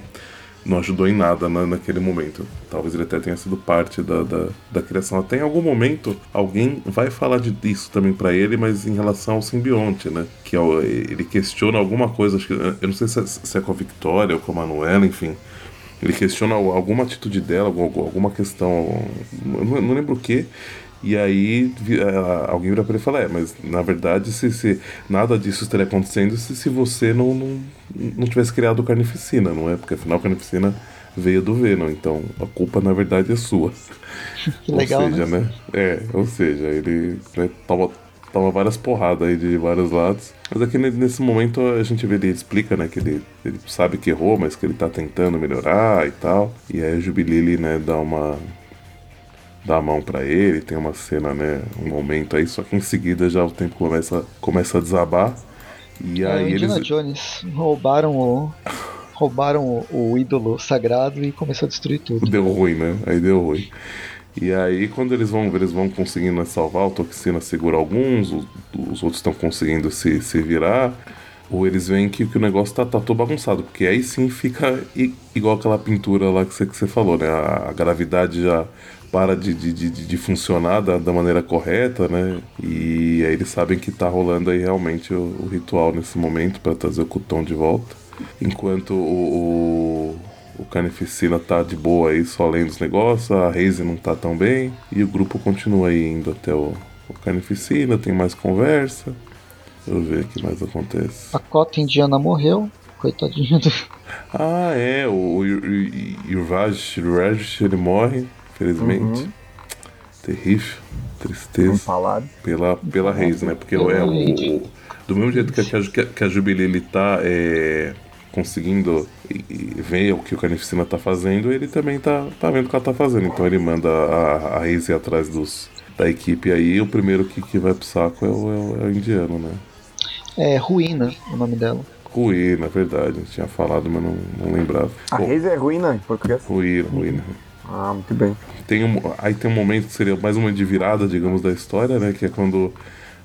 não ajudou em nada na, naquele momento. Talvez ele até tenha sido parte da, da, da criação. Até em algum momento alguém vai falar de, disso também para ele, mas em relação ao simbionte, né? Que é ele questiona alguma coisa, acho que, eu não sei se é, se é com a Victoria ou com a Manuela, enfim ele questiona alguma atitude dela, alguma questão, não, não lembro o que. E aí alguém vira pra ele e fala, é, mas na verdade se, se nada disso estaria acontecendo se, se você não, não, não tivesse criado Carnificina, não é? Porque afinal Carnificina veio do Venom, então a culpa na verdade é sua. Que <laughs> legal, ou seja, né? né? É, ou seja, ele né, toma toma várias porradas aí de vários lados. Mas aqui nesse momento a gente vê, ele explica, né, que ele, ele sabe que errou, mas que ele tá tentando melhorar e tal. E aí a Jubilili, né, dá uma. dá a mão para ele, tem uma cena, né, um momento aí, só que em seguida já o tempo começa, começa a desabar. E é, aí Indiana eles. Jones roubaram o. roubaram o, o ídolo sagrado e começou a destruir tudo. <laughs> Deu ruim, né? Aí deu ruim. E aí, quando eles vão eles vão conseguindo salvar, o Toxina segura alguns, os, os outros estão conseguindo se, se virar, ou eles veem que, que o negócio tá, tá todo bagunçado, porque aí sim fica igual aquela pintura lá que você, que você falou, né? A, a gravidade já para de, de, de, de funcionar da, da, maneira correta, né? E aí eles sabem que tá rolando aí realmente o, o ritual nesse momento para trazer o Cutão de volta. Enquanto o, o o Carnificina tá de boa aí, só lendo os negócios, a Reise não tá tão bem, e o grupo continua aí indo até o, o Carnificina, tem mais conversa. Deixa eu ver o que mais acontece. A cota indiana morreu, coitadinho do. <laughs> Ah, é, o, o Yurvaj, ele morre, infelizmente. Uhum. Terrível, tristeza. Pela, pela Reis, né? Porque é, o, o, do mesmo jeito que a, que a Jubilee ele tá. É, conseguindo ver o que o Carnificina tá fazendo, ele também tá, tá vendo o que ela tá fazendo. Então ele manda a, a Reise atrás dos, da equipe aí. O primeiro que, que vai pro saco é o, é o, é o indiano, né? É Ruína o nome dela. Ruína, verdade. Tinha falado, mas não, não lembrava. A Reise é Ruína em português? Ruína, Ruína. Ah, muito bem. Tem um, aí tem um momento que seria mais uma de virada, digamos, da história, né? Que é quando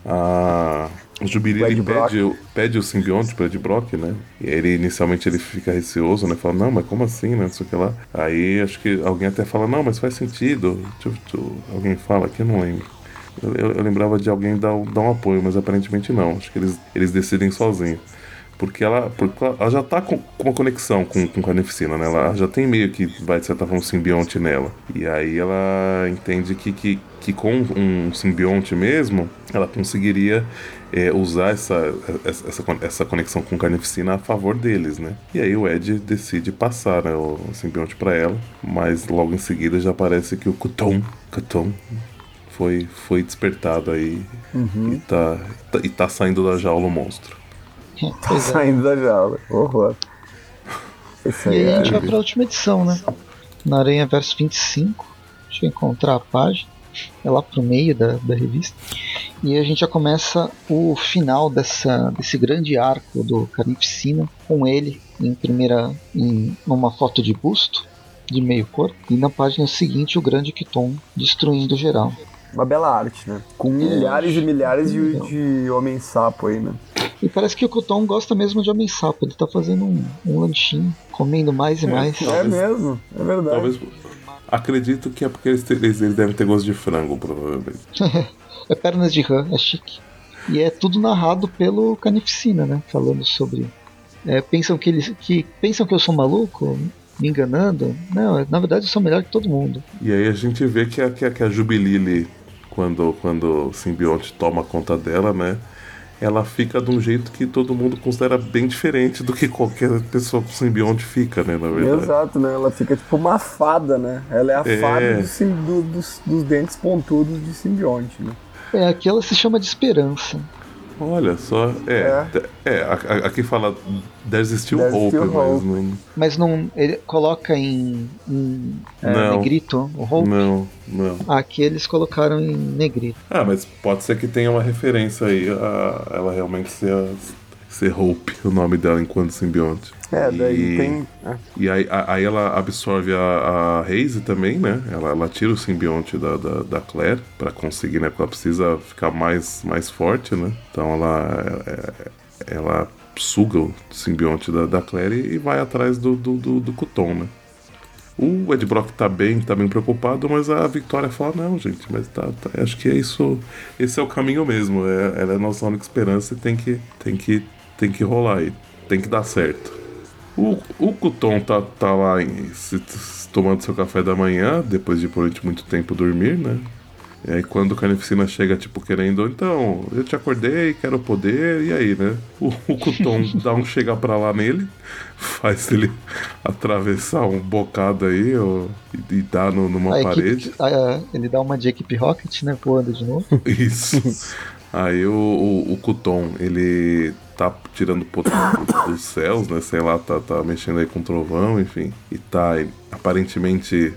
a o Jubilee pede, pede o simbionte para Ed Brock, né? E ele inicialmente ele fica receoso, né? Fala, não, mas como assim, né? Não sei o que lá. Aí acho que alguém até fala, não, mas faz sentido. Deixa, deixa, alguém fala aqui, eu não lembro. Eu, eu, eu, lembrava de alguém dar, dar um apoio, mas aparentemente não. Acho que eles, eles decidem sozinhos. Porque ela, porque ela já tá com, com uma conexão com, com Carnificina, né? Ela já tem meio que, vai de certa forma, um simbionte nela. E aí ela entende que, que, que com um simbionte mesmo, ela conseguiria é, usar essa, essa, essa conexão com Carnificina a favor deles, né? E aí o Ed decide passar né, o simbionte para ela, mas logo em seguida já parece que o Kuton, Kuton foi, foi despertado aí uhum. e, tá, e tá saindo da jaula o monstro. Tá saindo da jaula. Horror. Esse e aí a gente vai pra última edição, né? Na Aranha Verso 25. Deixa eu encontrar a página. É lá pro meio da, da revista. E a gente já começa o final dessa, desse grande arco do Carnificina com ele em primeira em uma foto de busto de meio corpo e na página seguinte o grande Kiton destruindo geral. Uma bela arte, né? Com milhares e milhares de, de homens sapo aí, né? E parece que o Kuton gosta mesmo de homem sapo. Ele tá fazendo um, um lanchinho, comendo mais e é, mais. É talvez, mesmo, é verdade. Talvez, acredito que é porque eles, eles, eles devem ter gosto de frango, provavelmente. <laughs> é pernas de rã, é chique. E é tudo narrado pelo Canificina, né? Falando sobre. É, pensam que eles. que pensam que eu sou maluco? Me enganando? Não, na verdade eu sou melhor que todo mundo. E aí a gente vê que a, que a, que a Jubilili, quando, quando o simbionte toma conta dela, né? ela fica de um jeito que todo mundo considera bem diferente do que qualquer pessoa com simbionte fica, né, na verdade. Exato, né? Ela fica tipo uma fada, né? Ela é a é... fada do, do, dos, dos dentes pontudos de simbionte, né? É, aqui ela se chama de esperança. Olha só, é. É, é aqui fala There's still There's hope, still mas hope. não. Mas não. Ele coloca em, em é, negrito o Hope. Não, não. Aqui eles colocaram em negrito. Ah, mas pode ser que tenha uma referência aí a ela realmente ser, a- ser Hope, o nome dela enquanto simbionte. É, daí E- tem. é. E aí, aí ela absorve a, a Haze também, né? Ela, ela tira o simbionte da, da, da Claire pra conseguir, né? Porque ela precisa ficar mais, mais forte, né? Então ela, é- ela suga o simbionte da, da Claire e vai atrás do, do, do, do Kuton, né? O Ed Brock tá bem, tá bem preocupado, mas a Victoria fala, não, gente, mas tá, tá- acho que é isso, esse é o caminho mesmo, é, ela é a nossa única esperança e tem que, tem que, tem que rolar aí, tem que dar certo. O, o Kuton tá, tá lá em- se- se- tomando seu café da manhã, depois de por muito tempo dormir, né? E aí quando o Carnificina chega, tipo, querendo, então, eu te acordei, quero poder, e aí, né? O, o Kuton <laughs> dá um chega pra lá nele, faz ele atravessar um bocado aí, ó, e, e dá no- numa A parede. equipe, a- ele dá uma de equipe Rocket, né? Voando de novo. Isso. <laughs> Aí o, o, o ele tá tirando poder do- dos céus, né? Sei lá, tá, tá mexendo aí com trovão, enfim. E tá aparentemente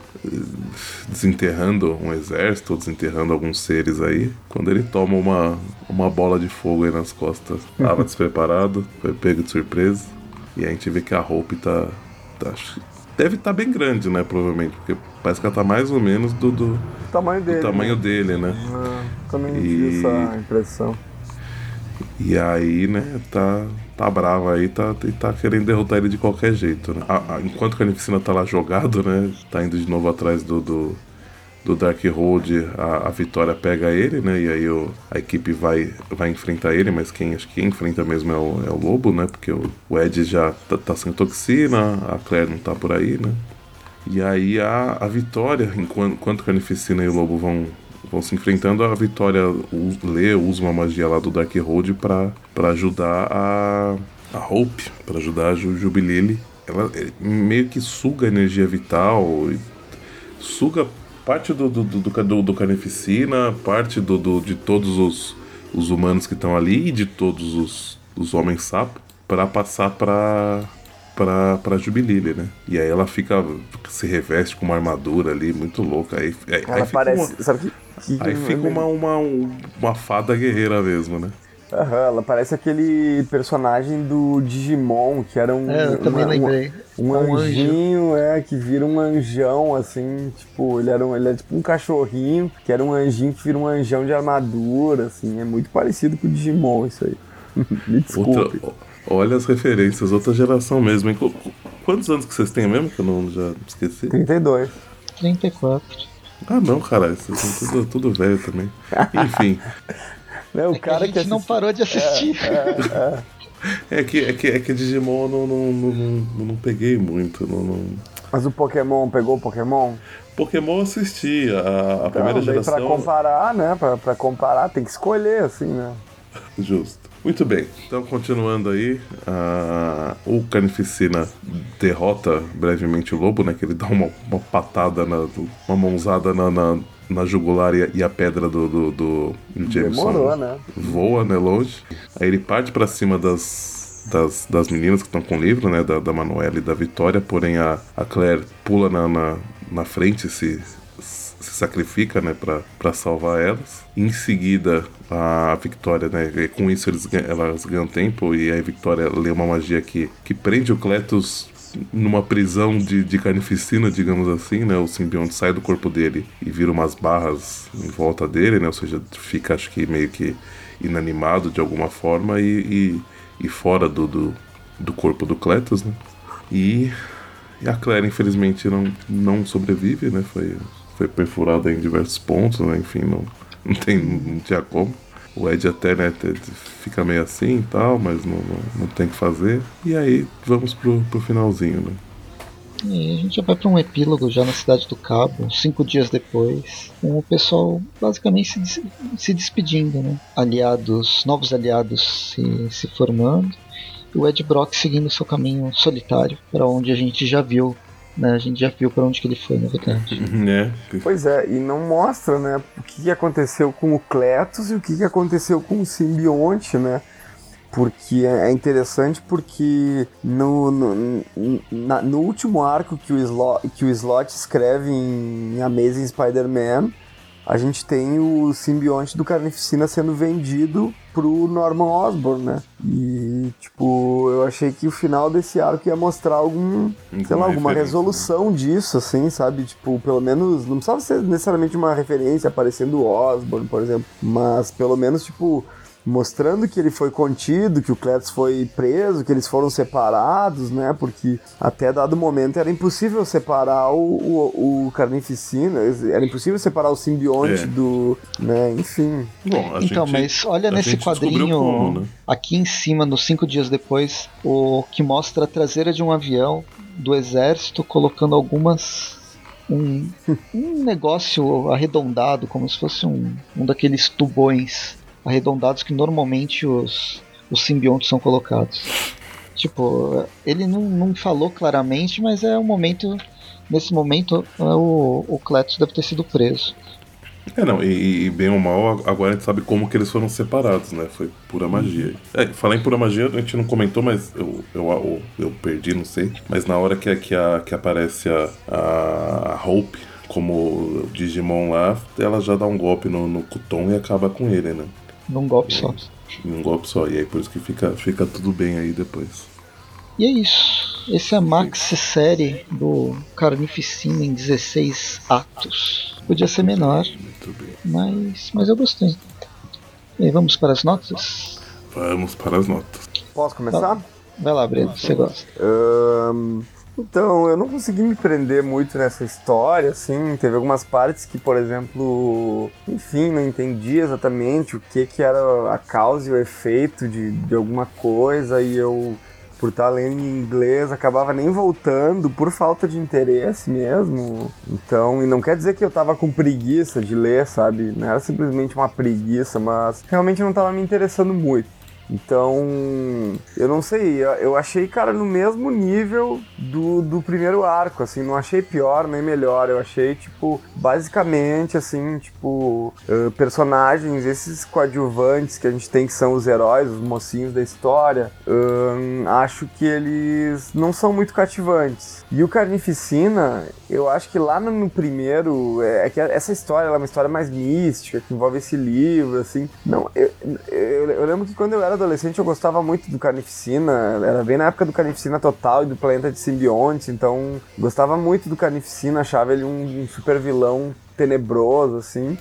desenterrando um exército, desenterrando alguns seres aí. Quando ele toma uma, uma bola de fogo aí nas costas. Tava <laughs> despreparado, foi pego de surpresa. E a gente vê que a Hope tá. tá deve estar bem grande, né? Provavelmente. Porque parece que ela tá mais ou menos do, do, O tamanho do dele. tamanho né? dele, né? Ah, também E- tive essa impressão. E aí, né, tá, tá brava aí, tá, tá querendo derrotar ele de qualquer jeito, né? A- a- enquanto a Carnificina tá lá jogado, né, tá indo de novo atrás do, do, do Darkhold, a, a Vitória pega ele, né, e aí o, a equipe vai, vai enfrentar ele, mas quem, acho que enfrenta mesmo é o, é o Lobo, né, porque o, o Ed já tá, tá sem toxina, a Claire não tá por aí, né. E aí a, a Vitória, enquanto, enquanto Carnificina e o Lobo vão, vão se enfrentando, a Vitória lê, usa uma magia lá do Darkhold pra, pra ajudar a, a Hope, pra ajudar a Ju- Jubilele. Ela eh, meio que suga a energia vital, suga parte do, do, do, do, do Carnificina, parte do, do, de todos os, os humanos que estão ali e de todos os, os homens sapo, pra passar pra, pra, pra Jubilele, né? E aí ela fica, se reveste com uma armadura ali, muito louca. Aí, aí, aí Ela fica parece. uma- Sabe que. Que Aí fica uma, uma, uma fada guerreira mesmo, né? Aham, ela parece aquele personagem do Digimon, que era um. É, eu também uma- lembrei. Um, um anjo. anjinho, é, que vira um anjão, assim, tipo, ele era um, ele é tipo um cachorrinho, que era um anjinho que vira um anjão de armadura, assim, é muito parecido com o Digimon isso aí. <laughs> Me desculpe. Outra, olha as referências, outra geração mesmo. hein? Qu- qu- Quantos anos que vocês têm mesmo? Que eu não já esqueci. 32. 34. Ah, não, caralho. Vocês são tudo, tudo velho também. Enfim. <laughs> É, o É que cara a gente que não parou de assistir. <laughs> É que, é que, é que Digimon eu não, não, não, não, não peguei muito. Não, não... Mas o Pokémon pegou o Pokémon? Pokémon eu assisti. A, a primeira Não, daí geração. pra comparar, né? Pra, pra comparar, tem que escolher, assim, né? <laughs> Justo. Muito bem, então continuando aí, a- o Carnificina derrota brevemente o lobo, né? Que ele dá uma, uma patada, na, uma mãozada na, na, na jugular e a, e a pedra do, do, do Jameson Demorou, né? voa, né, longe. Aí ele parte pra cima das, das, das meninas que estão com o livro, né, da, da Manuela e da Vitória, porém a, a Claire pula na, na, na frente se, se sacrifica, né, pra salvar elas. Em seguida, a Victória, né, com isso eles, elas ganham tempo e aí a Victória lê uma magia que, que prende o Cletus numa prisão de, de carnificina, digamos assim, né? O simbionte sai do corpo dele e vira umas barras em volta dele, né? Ou seja, fica, acho que meio que inanimado de alguma forma e, e, e fora do, do, do corpo do Cletus, né? E, e a Claire, infelizmente, não, não sobrevive, né? Foi, foi perfurada em diversos pontos, né? Enfim, não, não, tem, não tinha como. O Ed até, né, fica meio assim e tal, mas não, não, não tem que fazer. E aí, vamos pro, pro finalzinho, né? E a gente já vai para um epílogo já na cidade do Cabo, cinco dias depois, com o pessoal basicamente se, se despedindo, né? Aliados, novos aliados se, se formando, e o Ed Brock seguindo seu caminho solitário, para onde a gente já viu né, a gente já viu para onde que ele foi, na verdade. É. Pois é, e não mostra, né, o que, aconteceu com o Cletus e o que, que aconteceu com o simbionte, né? Porque é interessante porque no, no, na, no último arco que o, Slot, que o Slot escreve em Amazing Spider-Man, a gente tem o simbionte do Carnificina sendo vendido pro Norman Osborn, né? E, tipo, eu achei que o final desse arco ia mostrar algum, sei lá, alguma né? resolução disso, assim, sabe? Tipo, pelo menos, não precisava ser necessariamente uma referência aparecendo o Osborn, por exemplo, mas pelo menos, tipo, mostrando que ele foi contido, que o Cletus foi preso, que eles foram separados, né? Porque até dado momento era impossível separar o, o, o Carnificina, era impossível separar o simbionte É. do. né? Enfim. Bom, a então, gente- mas olha a nesse quadrinho como, né? aqui em cima, nos cinco dias depois, o que mostra a traseira de um avião do exército colocando algumas um, <laughs> um negócio arredondado, como se fosse um, um daqueles tubões arredondados que normalmente os, os simbiontes são colocados. Tipo, ele não, não falou claramente, mas é um momento. Nesse momento, é, o, o Cletus deve ter sido preso. É, não, e, e bem ou mal, agora a gente sabe como que eles foram separados, né? Foi pura magia. É, falar em pura magia, a gente não comentou, mas eu, eu, eu, eu perdi, não sei. Mas na hora que, que, a, que aparece a, a Hope como Digimon lá, ela já dá um golpe no, no Kuton e acaba com ele, né? Num golpe só. Em um golpe só. E aí por isso que fica, fica tudo bem aí depois. E é isso. Esse é a maxi série do Carnificina em 16 atos. Podia ser menor, Muito bem. mas, mas eu gostei. E aí, vamos para as notas? Vamos para as notas. Posso começar? Vai lá, Breno, você gosta. Ahn, então, eu não consegui me prender muito nessa história, assim, teve algumas partes que, por exemplo, enfim, não entendi exatamente o que que era a causa e o efeito de, de alguma coisa e eu, por estar lendo em inglês, acabava nem voltando por falta de interesse mesmo. Então, e não quer dizer que eu tava com preguiça de ler, sabe? Não era simplesmente uma preguiça, mas realmente não tava me interessando muito. Então, eu não sei, eu- achei, cara, no mesmo nível do, do primeiro arco, assim, não achei pior nem melhor, eu achei, tipo, basicamente, assim, tipo, eh, personagens, esses coadjuvantes que a gente tem que são os heróis, os mocinhos da história, acho que eles não são muito cativantes. E o Carnificina, eu acho que lá no, no primeiro, é, é que essa história é uma história mais mística, que envolve esse livro, assim. Não, eu, eu, eu lembro que quando eu era adolescente eu gostava muito do Carnificina, era bem na época do Carnificina Total e do Planeta de Simbionte, então gostava muito do Carnificina, achava ele um, um super vilão tenebroso, assim.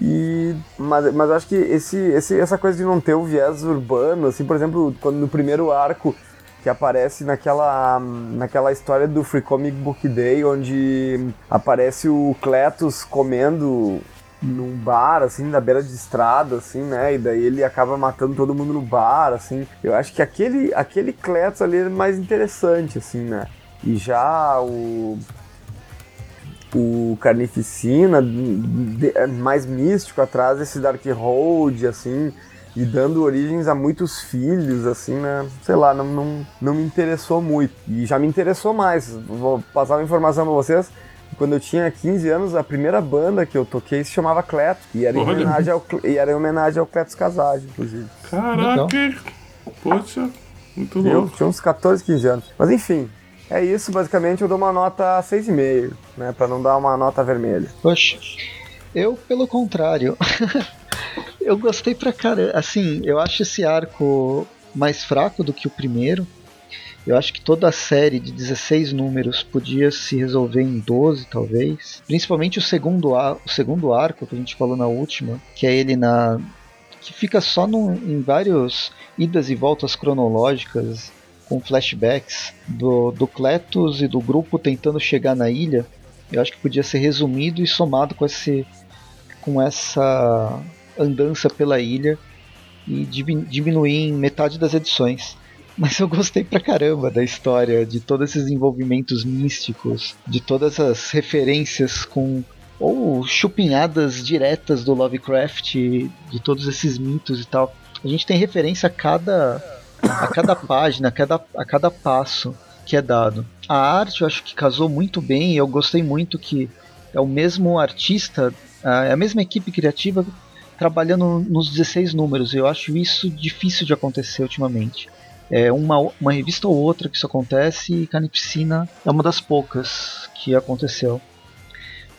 E, mas, mas acho que esse, esse, essa coisa de não ter o viés urbano, assim, por exemplo, quando no primeiro arco que aparece naquela, naquela história do Free Comic Book Day, onde aparece o Cletus comendo num bar, assim, na beira de estrada, assim, né? E daí ele acaba matando todo mundo no bar, assim. Eu acho que aquele, aquele Cletus ali é mais interessante, assim, né? E já o o Carnificina, é mais místico atrás desse Darkhold, assim, e dando origens a muitos filhos, assim, né? Sei lá, não, não, não me interessou muito. E já me interessou mais. Vou passar uma informação pra vocês. Quando eu tinha 15 anos, a primeira banda que eu toquei se chamava Cleto. E era em Olha. homenagem ao, e era em homenagem ao Cletus Casage, inclusive. Caraca! Poxa, muito Eu louco. tinha uns 14, 15 anos. Mas enfim, é isso. Basicamente, eu dou uma nota 6,5, né? Pra não dar uma nota vermelha. Poxa, eu, pelo contrário, <laughs> eu gostei pra caramba. Assim, eu acho esse arco mais fraco do que o primeiro. Eu acho que toda a série de 16 números podia se resolver em 12, talvez. Principalmente o segundo, ar, o segundo arco que a gente falou na última, que é ele na. que fica só em vários idas e voltas cronológicas, com flashbacks do, do Cletus e do grupo tentando chegar na ilha. Eu acho que podia ser resumido e somado com esse com essa andança pela ilha e dimin- diminuir em metade das edições. Mas eu gostei pra caramba da história, de todos esses envolvimentos místicos, de todas as referências com ou chupinhadas diretas do Lovecraft, de todos esses mitos e tal. A gente tem referência a cada a cada página, a cada, a cada passo. que é dado. A arte eu acho que casou muito bem e eu gostei muito que é o mesmo artista, é a mesma equipe criativa trabalhando nos 16 números. Eu acho isso difícil de acontecer ultimamente. É uma, uma revista ou outra que isso acontece e Canipsina é uma das poucas que aconteceu.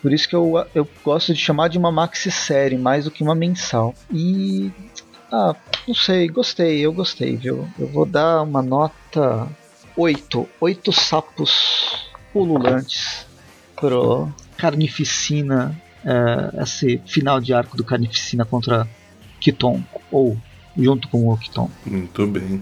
Por isso que eu, eu gosto de chamar de uma maxi-série mais do que uma mensal. E. Ah, não sei, gostei, eu gostei, viu? Eu vou dar uma nota 8. 8 sapos pululantes pro Carnificina. É, esse final de arco do Carnificina contra Kiton. Ou junto com o Kiton. Muito bem.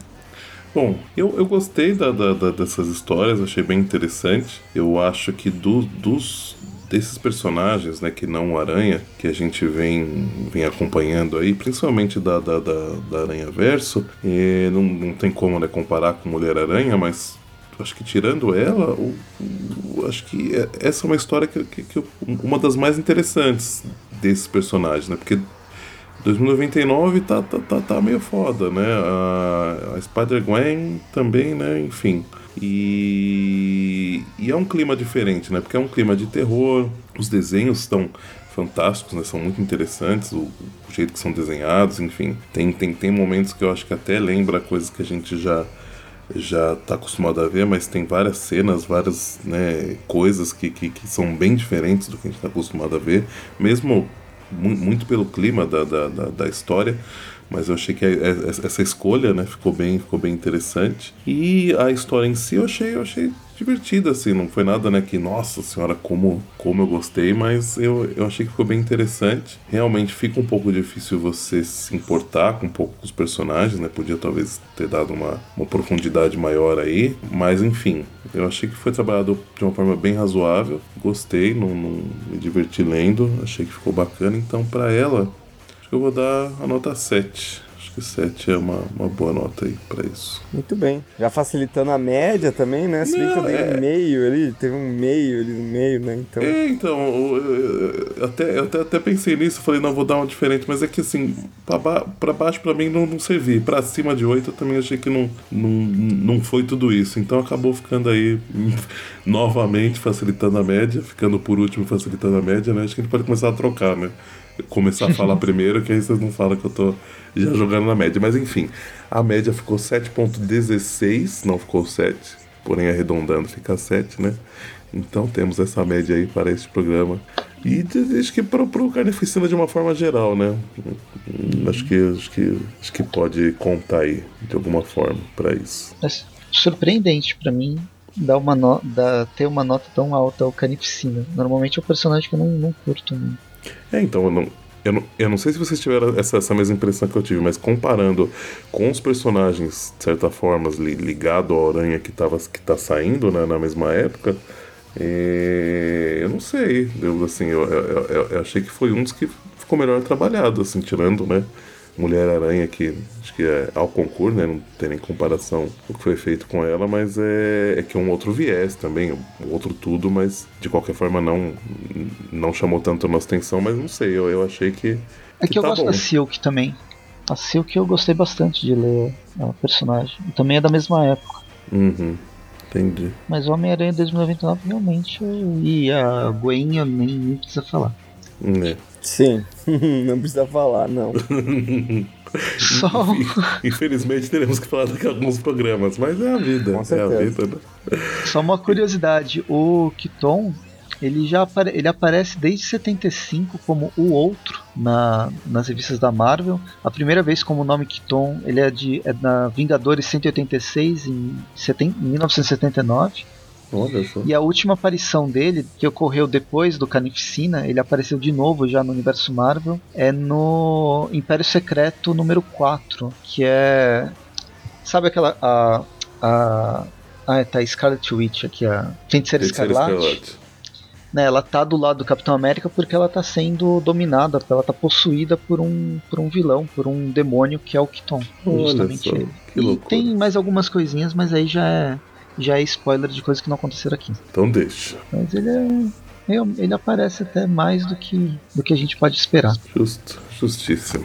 Bom, eu, eu gostei da, da, da, dessas histórias, achei bem interessante. Eu acho que do, dos desses personagens, né, que não o Aranha, que a gente vem, vem acompanhando aí, principalmente da, da, da, da Aranha Verso, não, não tem como né, comparar com Mulher Aranha, mas acho que tirando ela, o, o, acho que é, essa é uma história que, que, que, uma das mais interessantes desses personagens, né? Porque 2099 tá, tá, tá, tá meio foda, né? A, a Spider-Gwen também, né? Enfim. E, e é um clima diferente, né? Porque é um clima de terror, os desenhos estão fantásticos, né? São muito interessantes, o, o, jeito que são desenhados, enfim. Tem, tem, tem momentos que eu acho que até lembra coisas que a gente já já está acostumado a ver, mas tem várias cenas, várias né, coisas que, que, que, são bem diferentes do que a gente está acostumado a ver, mesmo muito pelo clima da, da, da, da história mas eu achei que essa escolha, né, ficou bem, ficou bem interessante. E a história em si eu achei, eu achei divertida, assim, não foi nada, né, que, nossa senhora, como, como eu gostei, mas eu, eu achei que ficou bem interessante. Realmente fica um pouco difícil você se importar com um pouco com os personagens, né, podia talvez ter dado uma, uma profundidade maior aí, mas enfim, eu achei que foi trabalhado de uma forma bem razoável, gostei, não, não me diverti lendo, achei que ficou bacana, então para ela eu vou dar a nota 7. Acho que 7 é uma, uma boa nota aí pra isso. Muito bem. Já facilitando a média também, né? Se bem que eu dei é... um meio ali, teve um meio ali no meio, né? Então. É, então, eu, até, eu até, até pensei nisso, falei, não, vou dar uma diferente, mas é que assim, pra, ba pra baixo pra mim não, não servia. Pra cima de 8 eu também achei que não, não, não foi tudo isso. Então acabou ficando aí <laughs> novamente facilitando a média, ficando por último facilitando a média, né? Acho que a gente pode começar a trocar, né? Começar a falar <laughs> primeiro, que aí vocês não falam que eu tô já jogando na média. Mas enfim, a média ficou 7.16, não ficou 7, porém arredondando fica 7, né? Então temos essa média aí para este programa. E acho que para o Carnificina de uma forma geral, né? Acho que, acho, que, acho que pode contar aí de alguma forma para isso. É surpreendente para mim dar uma no, dar, ter uma nota tão alta ao Carnificina. Normalmente é um personagem que eu não, não curto muito. É, então, eu não, eu não, eu não sei se vocês tiveram essa, essa mesma impressão que eu tive, mas comparando com os personagens, de certa forma, li, ligado ao Aranha que, tava, que tá saindo né, na mesma época, é, eu não sei. Eu, assim, eu, eu, eu, achei que foi um dos que ficou melhor trabalhado, assim, tirando, né? Mulher-Aranha, que acho que é ao concurso, né? Não tem nem comparação o que foi feito com ela, mas é, é que é um outro viés também, um outro tudo, mas de qualquer forma não, não chamou tanto a nossa atenção, mas não sei, eu, eu achei que. É que, que eu tá gosto bom. da Silk também. A Silk eu gostei bastante de ler a personagem. E também é da mesma época. Uhum. Entendi. Mas Homem-Aranha 2099 realmente. E a Gwen eu nem, nem precisa falar. É. Sim, <laughs> não precisa falar, não. <laughs> Só. Infelizmente teremos que falar daqui a alguns programas, mas é a vida. Com é a vida, né? Só uma curiosidade: o Kiton ele já apare ele aparece desde 75 como o outro na, nas revistas da Marvel. A primeira vez como o nome Kiton ele é, de, é na Vingadores 186 em, em 1979. E a última aparição dele, que ocorreu depois do Carnificina, ele apareceu de novo já no universo Marvel, é no Império Secreto número 4, que é. Sabe aquela. A, a, ah, tá Scarlet Witch aqui, a Feiticeira Escarlate. Escarlate. Né, ela tá do lado do Capitão América porque ela tá sendo dominada, ela tá possuída por um, por um vilão, por um demônio que é o Kiton. Justamente só, ele. Que e tem mais algumas coisinhas, mas aí já é já é spoiler de coisas que não aconteceram aqui. Então deixa. Mas ele é. Ele aparece até mais do que, do que a gente pode esperar. Justo, justíssimo.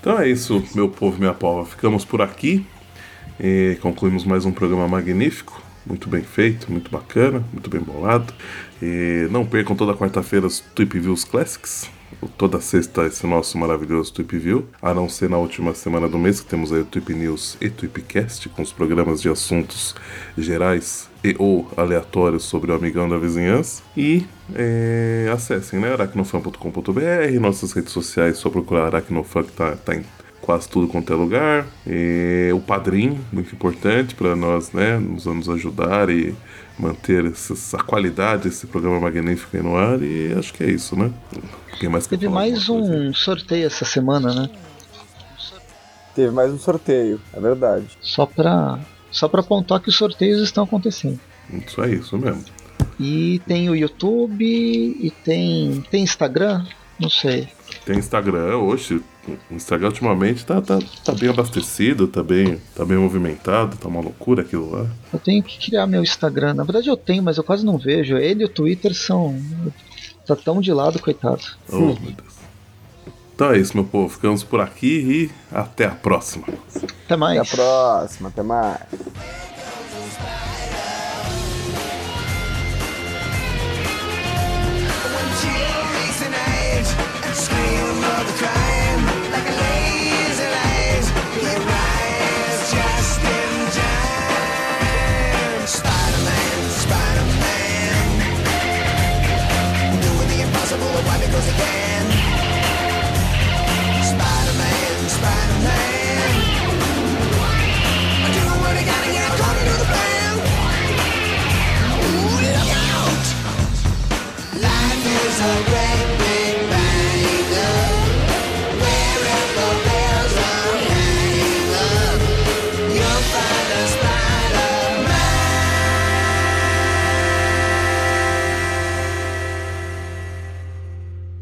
Então é isso, meu povo e minha pova. Ficamos por aqui. E concluímos mais um programa magnífico, muito bem feito, muito bacana, muito bem bolado. E não percam toda quarta-feira os Tweep Views Classics. Toda sexta esse nosso maravilhoso Tweep View, a não ser na última semana do mês que temos aí o Tweep News e Tweepcast com os programas de assuntos gerais e ou aleatórios sobre o amigão da vizinhança. E é, acessem né, aracnofan.com.br, nossas redes sociais, só procurar Aracnofan que tá, tá em quase tudo quanto é lugar. E o padrinho, muito importante para nós, né, nos, nos ajudar e manter essa, a qualidade desse programa magnífico aí no ar. E acho que é isso, né? Quem mais Teve mais um sorteio essa semana, né? Teve mais um sorteio, é verdade. Só pra, só pra apontar que os sorteios estão acontecendo. Isso é isso mesmo. E tem o YouTube e tem. Tem Instagram? Não sei. Tem Instagram, hoje o Instagram ultimamente tá, tá, tá bem abastecido, tá bem, tá bem movimentado, tá uma loucura aquilo lá. Eu tenho que criar meu Instagram. Na verdade eu tenho, mas eu quase não vejo. Ele e o Twitter são. Tá tão de lado, coitado. Oh, meu Deus. Então é isso, meu povo. Ficamos por aqui e até a próxima. Até mais. Até a próxima, até mais. again.